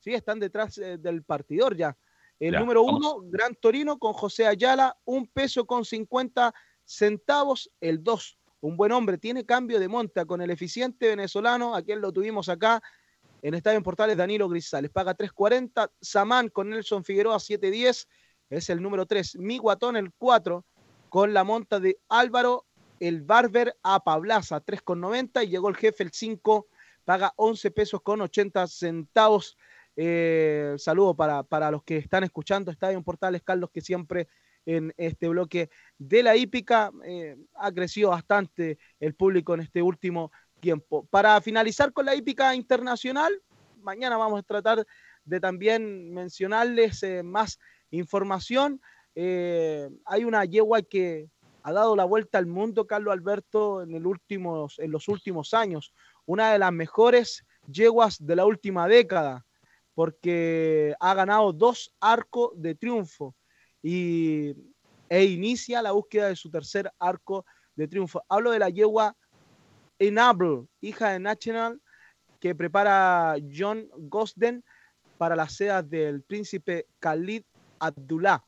Sí, están detrás eh, del partidor ya. El Ya, número vamos. uno, Gran Torino con José Ayala, un peso con 50 centavos. El dos, un buen hombre, tiene cambio de monta con el eficiente venezolano, a quien lo tuvimos acá en Estadio en Portales, Danilo Grisales. Paga 3.40. Samán con Nelson Figueroa, 7.10. Es el número 3. Mi Guatón, el 4, con la monta de Álvaro, el Barber a Pablaza, 3.90. Y llegó el jefe, el 5, paga 11 pesos con 80 centavos. Eh, saludo para, para los que están escuchando Estadio Portales, Carlos, que siempre en este bloque de la hípica eh, ha crecido bastante el público en este último tiempo. Para finalizar con la hípica internacional, mañana vamos a tratar de también mencionarles eh, más información. Eh, hay una yegua que ha dado la vuelta al mundo, Carlos Alberto, en, los últimos años. Una de las mejores yeguas de la última década, porque ha ganado dos arcos de triunfo y, e inicia la búsqueda de su tercer arco de triunfo. Hablo de la yegua Enable, hija de National, que prepara John Gosden para las sedas del príncipe Khalid Abdullah.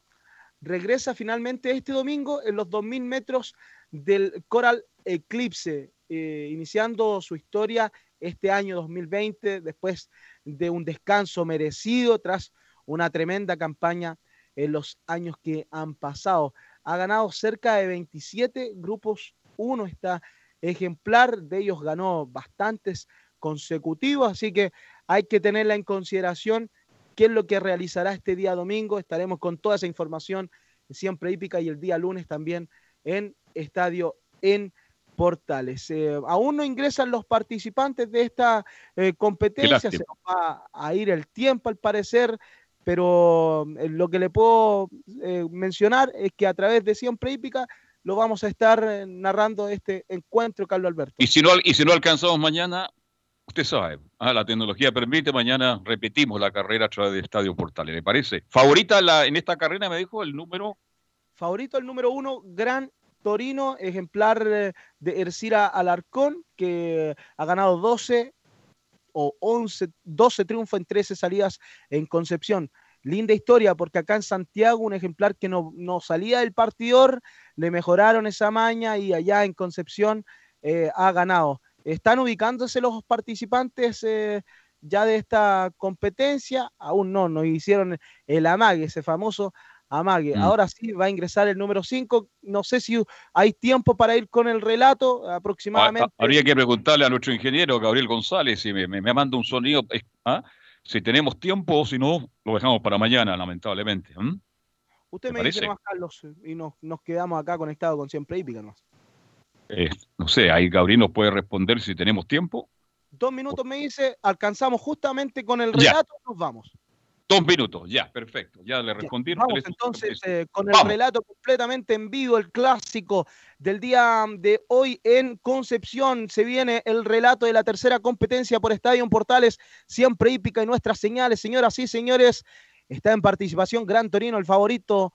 Regresa finalmente este domingo en los 2.000 metros del Coral Eclipse, eh, iniciando su historia este año 2020 después de un descanso merecido tras una tremenda campaña en los años que han pasado. Ha ganado cerca de 27 grupos 1 está ejemplar, de ellos ganó bastantes consecutivos, así que hay que tenerla en consideración qué es lo que realizará este día domingo. Estaremos con toda esa información siempre hípica y el día lunes también en Estadio en Portales. Eh, aún no ingresan los participantes de esta eh, competencia, se nos va a ir el tiempo al parecer, pero eh, lo que le puedo eh, mencionar es que a través de Siempre Hípica lo vamos a estar narrando este encuentro, Carlos Alberto. Y si no, y si no alcanzamos mañana, usted sabe, ah, la tecnología permite, mañana repetimos la carrera a través de Estadio Portales, ¿le parece? Favorita la, en esta carrera, me dijo, el número Favorito el número uno, Gran Torino, ejemplar eh, de Ercira Alarcón, que ha ganado 12 o 11, 12 triunfos en 13 salidas en Concepción. Linda historia, porque acá en Santiago, un ejemplar que no, no salía del partidor, le mejoraron esa maña y allá en Concepción eh, ha ganado. ¿Están ubicándose los participantes eh, ya de esta competencia? Aún no, nos hicieron el amague, ese famoso amague. Mm. Ahora sí va a ingresar el número 5. No sé si hay tiempo para ir con el relato, Ah, aproximadamente. ah, habría que preguntarle a nuestro ingeniero Gabriel González si me, me- me manda un sonido, ¿ah? si tenemos tiempo o si no, lo dejamos para mañana, lamentablemente. Usted ¿te me dice nomás, Carlos, y nos, nos quedamos acá conectados con Siempre Hípica nomás. Eh, no sé, ahí Gabriel nos puede responder si tenemos tiempo. Dos minutos me dice, alcanzamos justamente con el Ya. relato, nos vamos. Dos minutos, ya, perfecto. Ya le respondí. Vamos entonces eh, con el Vamos. relato completamente en vivo, el clásico del día de hoy en Concepción. Se viene el relato de la tercera competencia por Estadio Portales, siempre hípica y nuestras señales. Señoras y señores, está en participación Gran Torino, el favorito.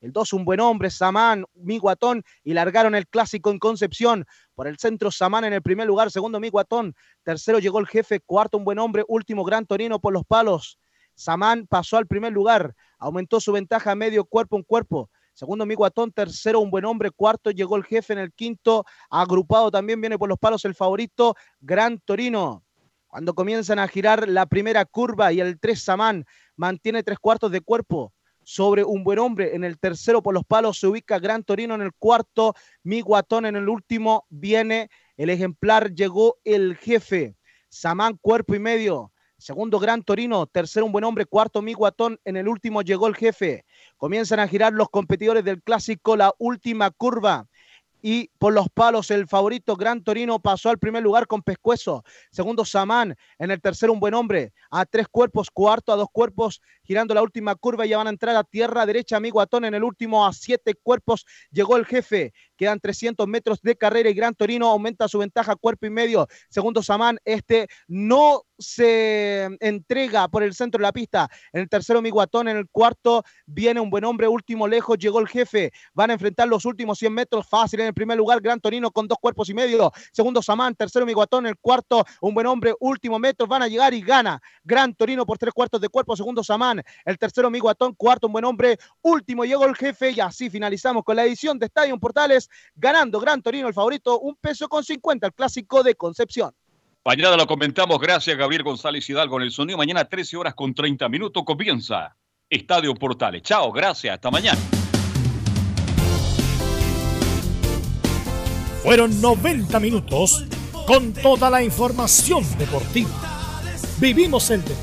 El 2, un buen hombre, Samán, Miguatón, y largaron el clásico en Concepción. Por el centro, Samán en el primer lugar, segundo, Miguatón. Tercero llegó el jefe, cuarto, un buen hombre, último, Gran Torino por los palos. Samán pasó al primer lugar, aumentó su ventaja medio cuerpo en cuerpo. Segundo, Miguatón, tercero, un buen hombre, cuarto, llegó el jefe en el quinto, agrupado también viene por los palos el favorito, Gran Torino. Cuando comienzan a girar la primera curva y el 3 Samán mantiene tres cuartos de cuerpo sobre un buen hombre. En el tercero por los palos se ubica Gran Torino. En el cuarto, Miguatón. En el último viene el ejemplar. Llegó el jefe. Samán, cuerpo y medio. Segundo, Gran Torino. Tercero, un buen hombre. Cuarto, Miguatón. En el último llegó el jefe. Comienzan a girar los competidores del clásico. La última curva. Y por los palos el favorito Gran Torino pasó al primer lugar con Pescuezo. Segundo Samán, en el tercero un buen hombre, a tres cuerpos, cuarto a dos cuerpos, girando la última curva ya van a entrar a tierra derecha amigo Atón en el último a siete cuerpos llegó el jefe. Quedan 300 metros de carrera y Gran Torino aumenta su ventaja cuerpo y medio. Segundo Samán, este no se entrega por el centro de la pista. En el tercero Miguatón, en el cuarto viene un buen hombre, último lejos llegó el jefe. Van a enfrentar los últimos 100 metros fácil en el primer lugar Gran Torino con dos cuerpos y medio. Segundo Samán, tercero Miguatón, en el cuarto un buen hombre, último metro. Van a llegar y gana Gran Torino por tres cuartos de cuerpo. Segundo Samán, el tercero Miguatón, cuarto un buen hombre, último llegó el jefe y así finalizamos con la edición de Estadio Portales ganando Gran Torino el favorito un peso con 50 el clásico de Concepción. Mañana lo comentamos. Gracias, Gabriel González Hidalgo en el sonido. Mañana 13 horas con 30 minutos comienza Estadio Portales. Chao, gracias. Hasta mañana. Fueron 90 minutos con toda la información deportiva. Vivimos el deporte.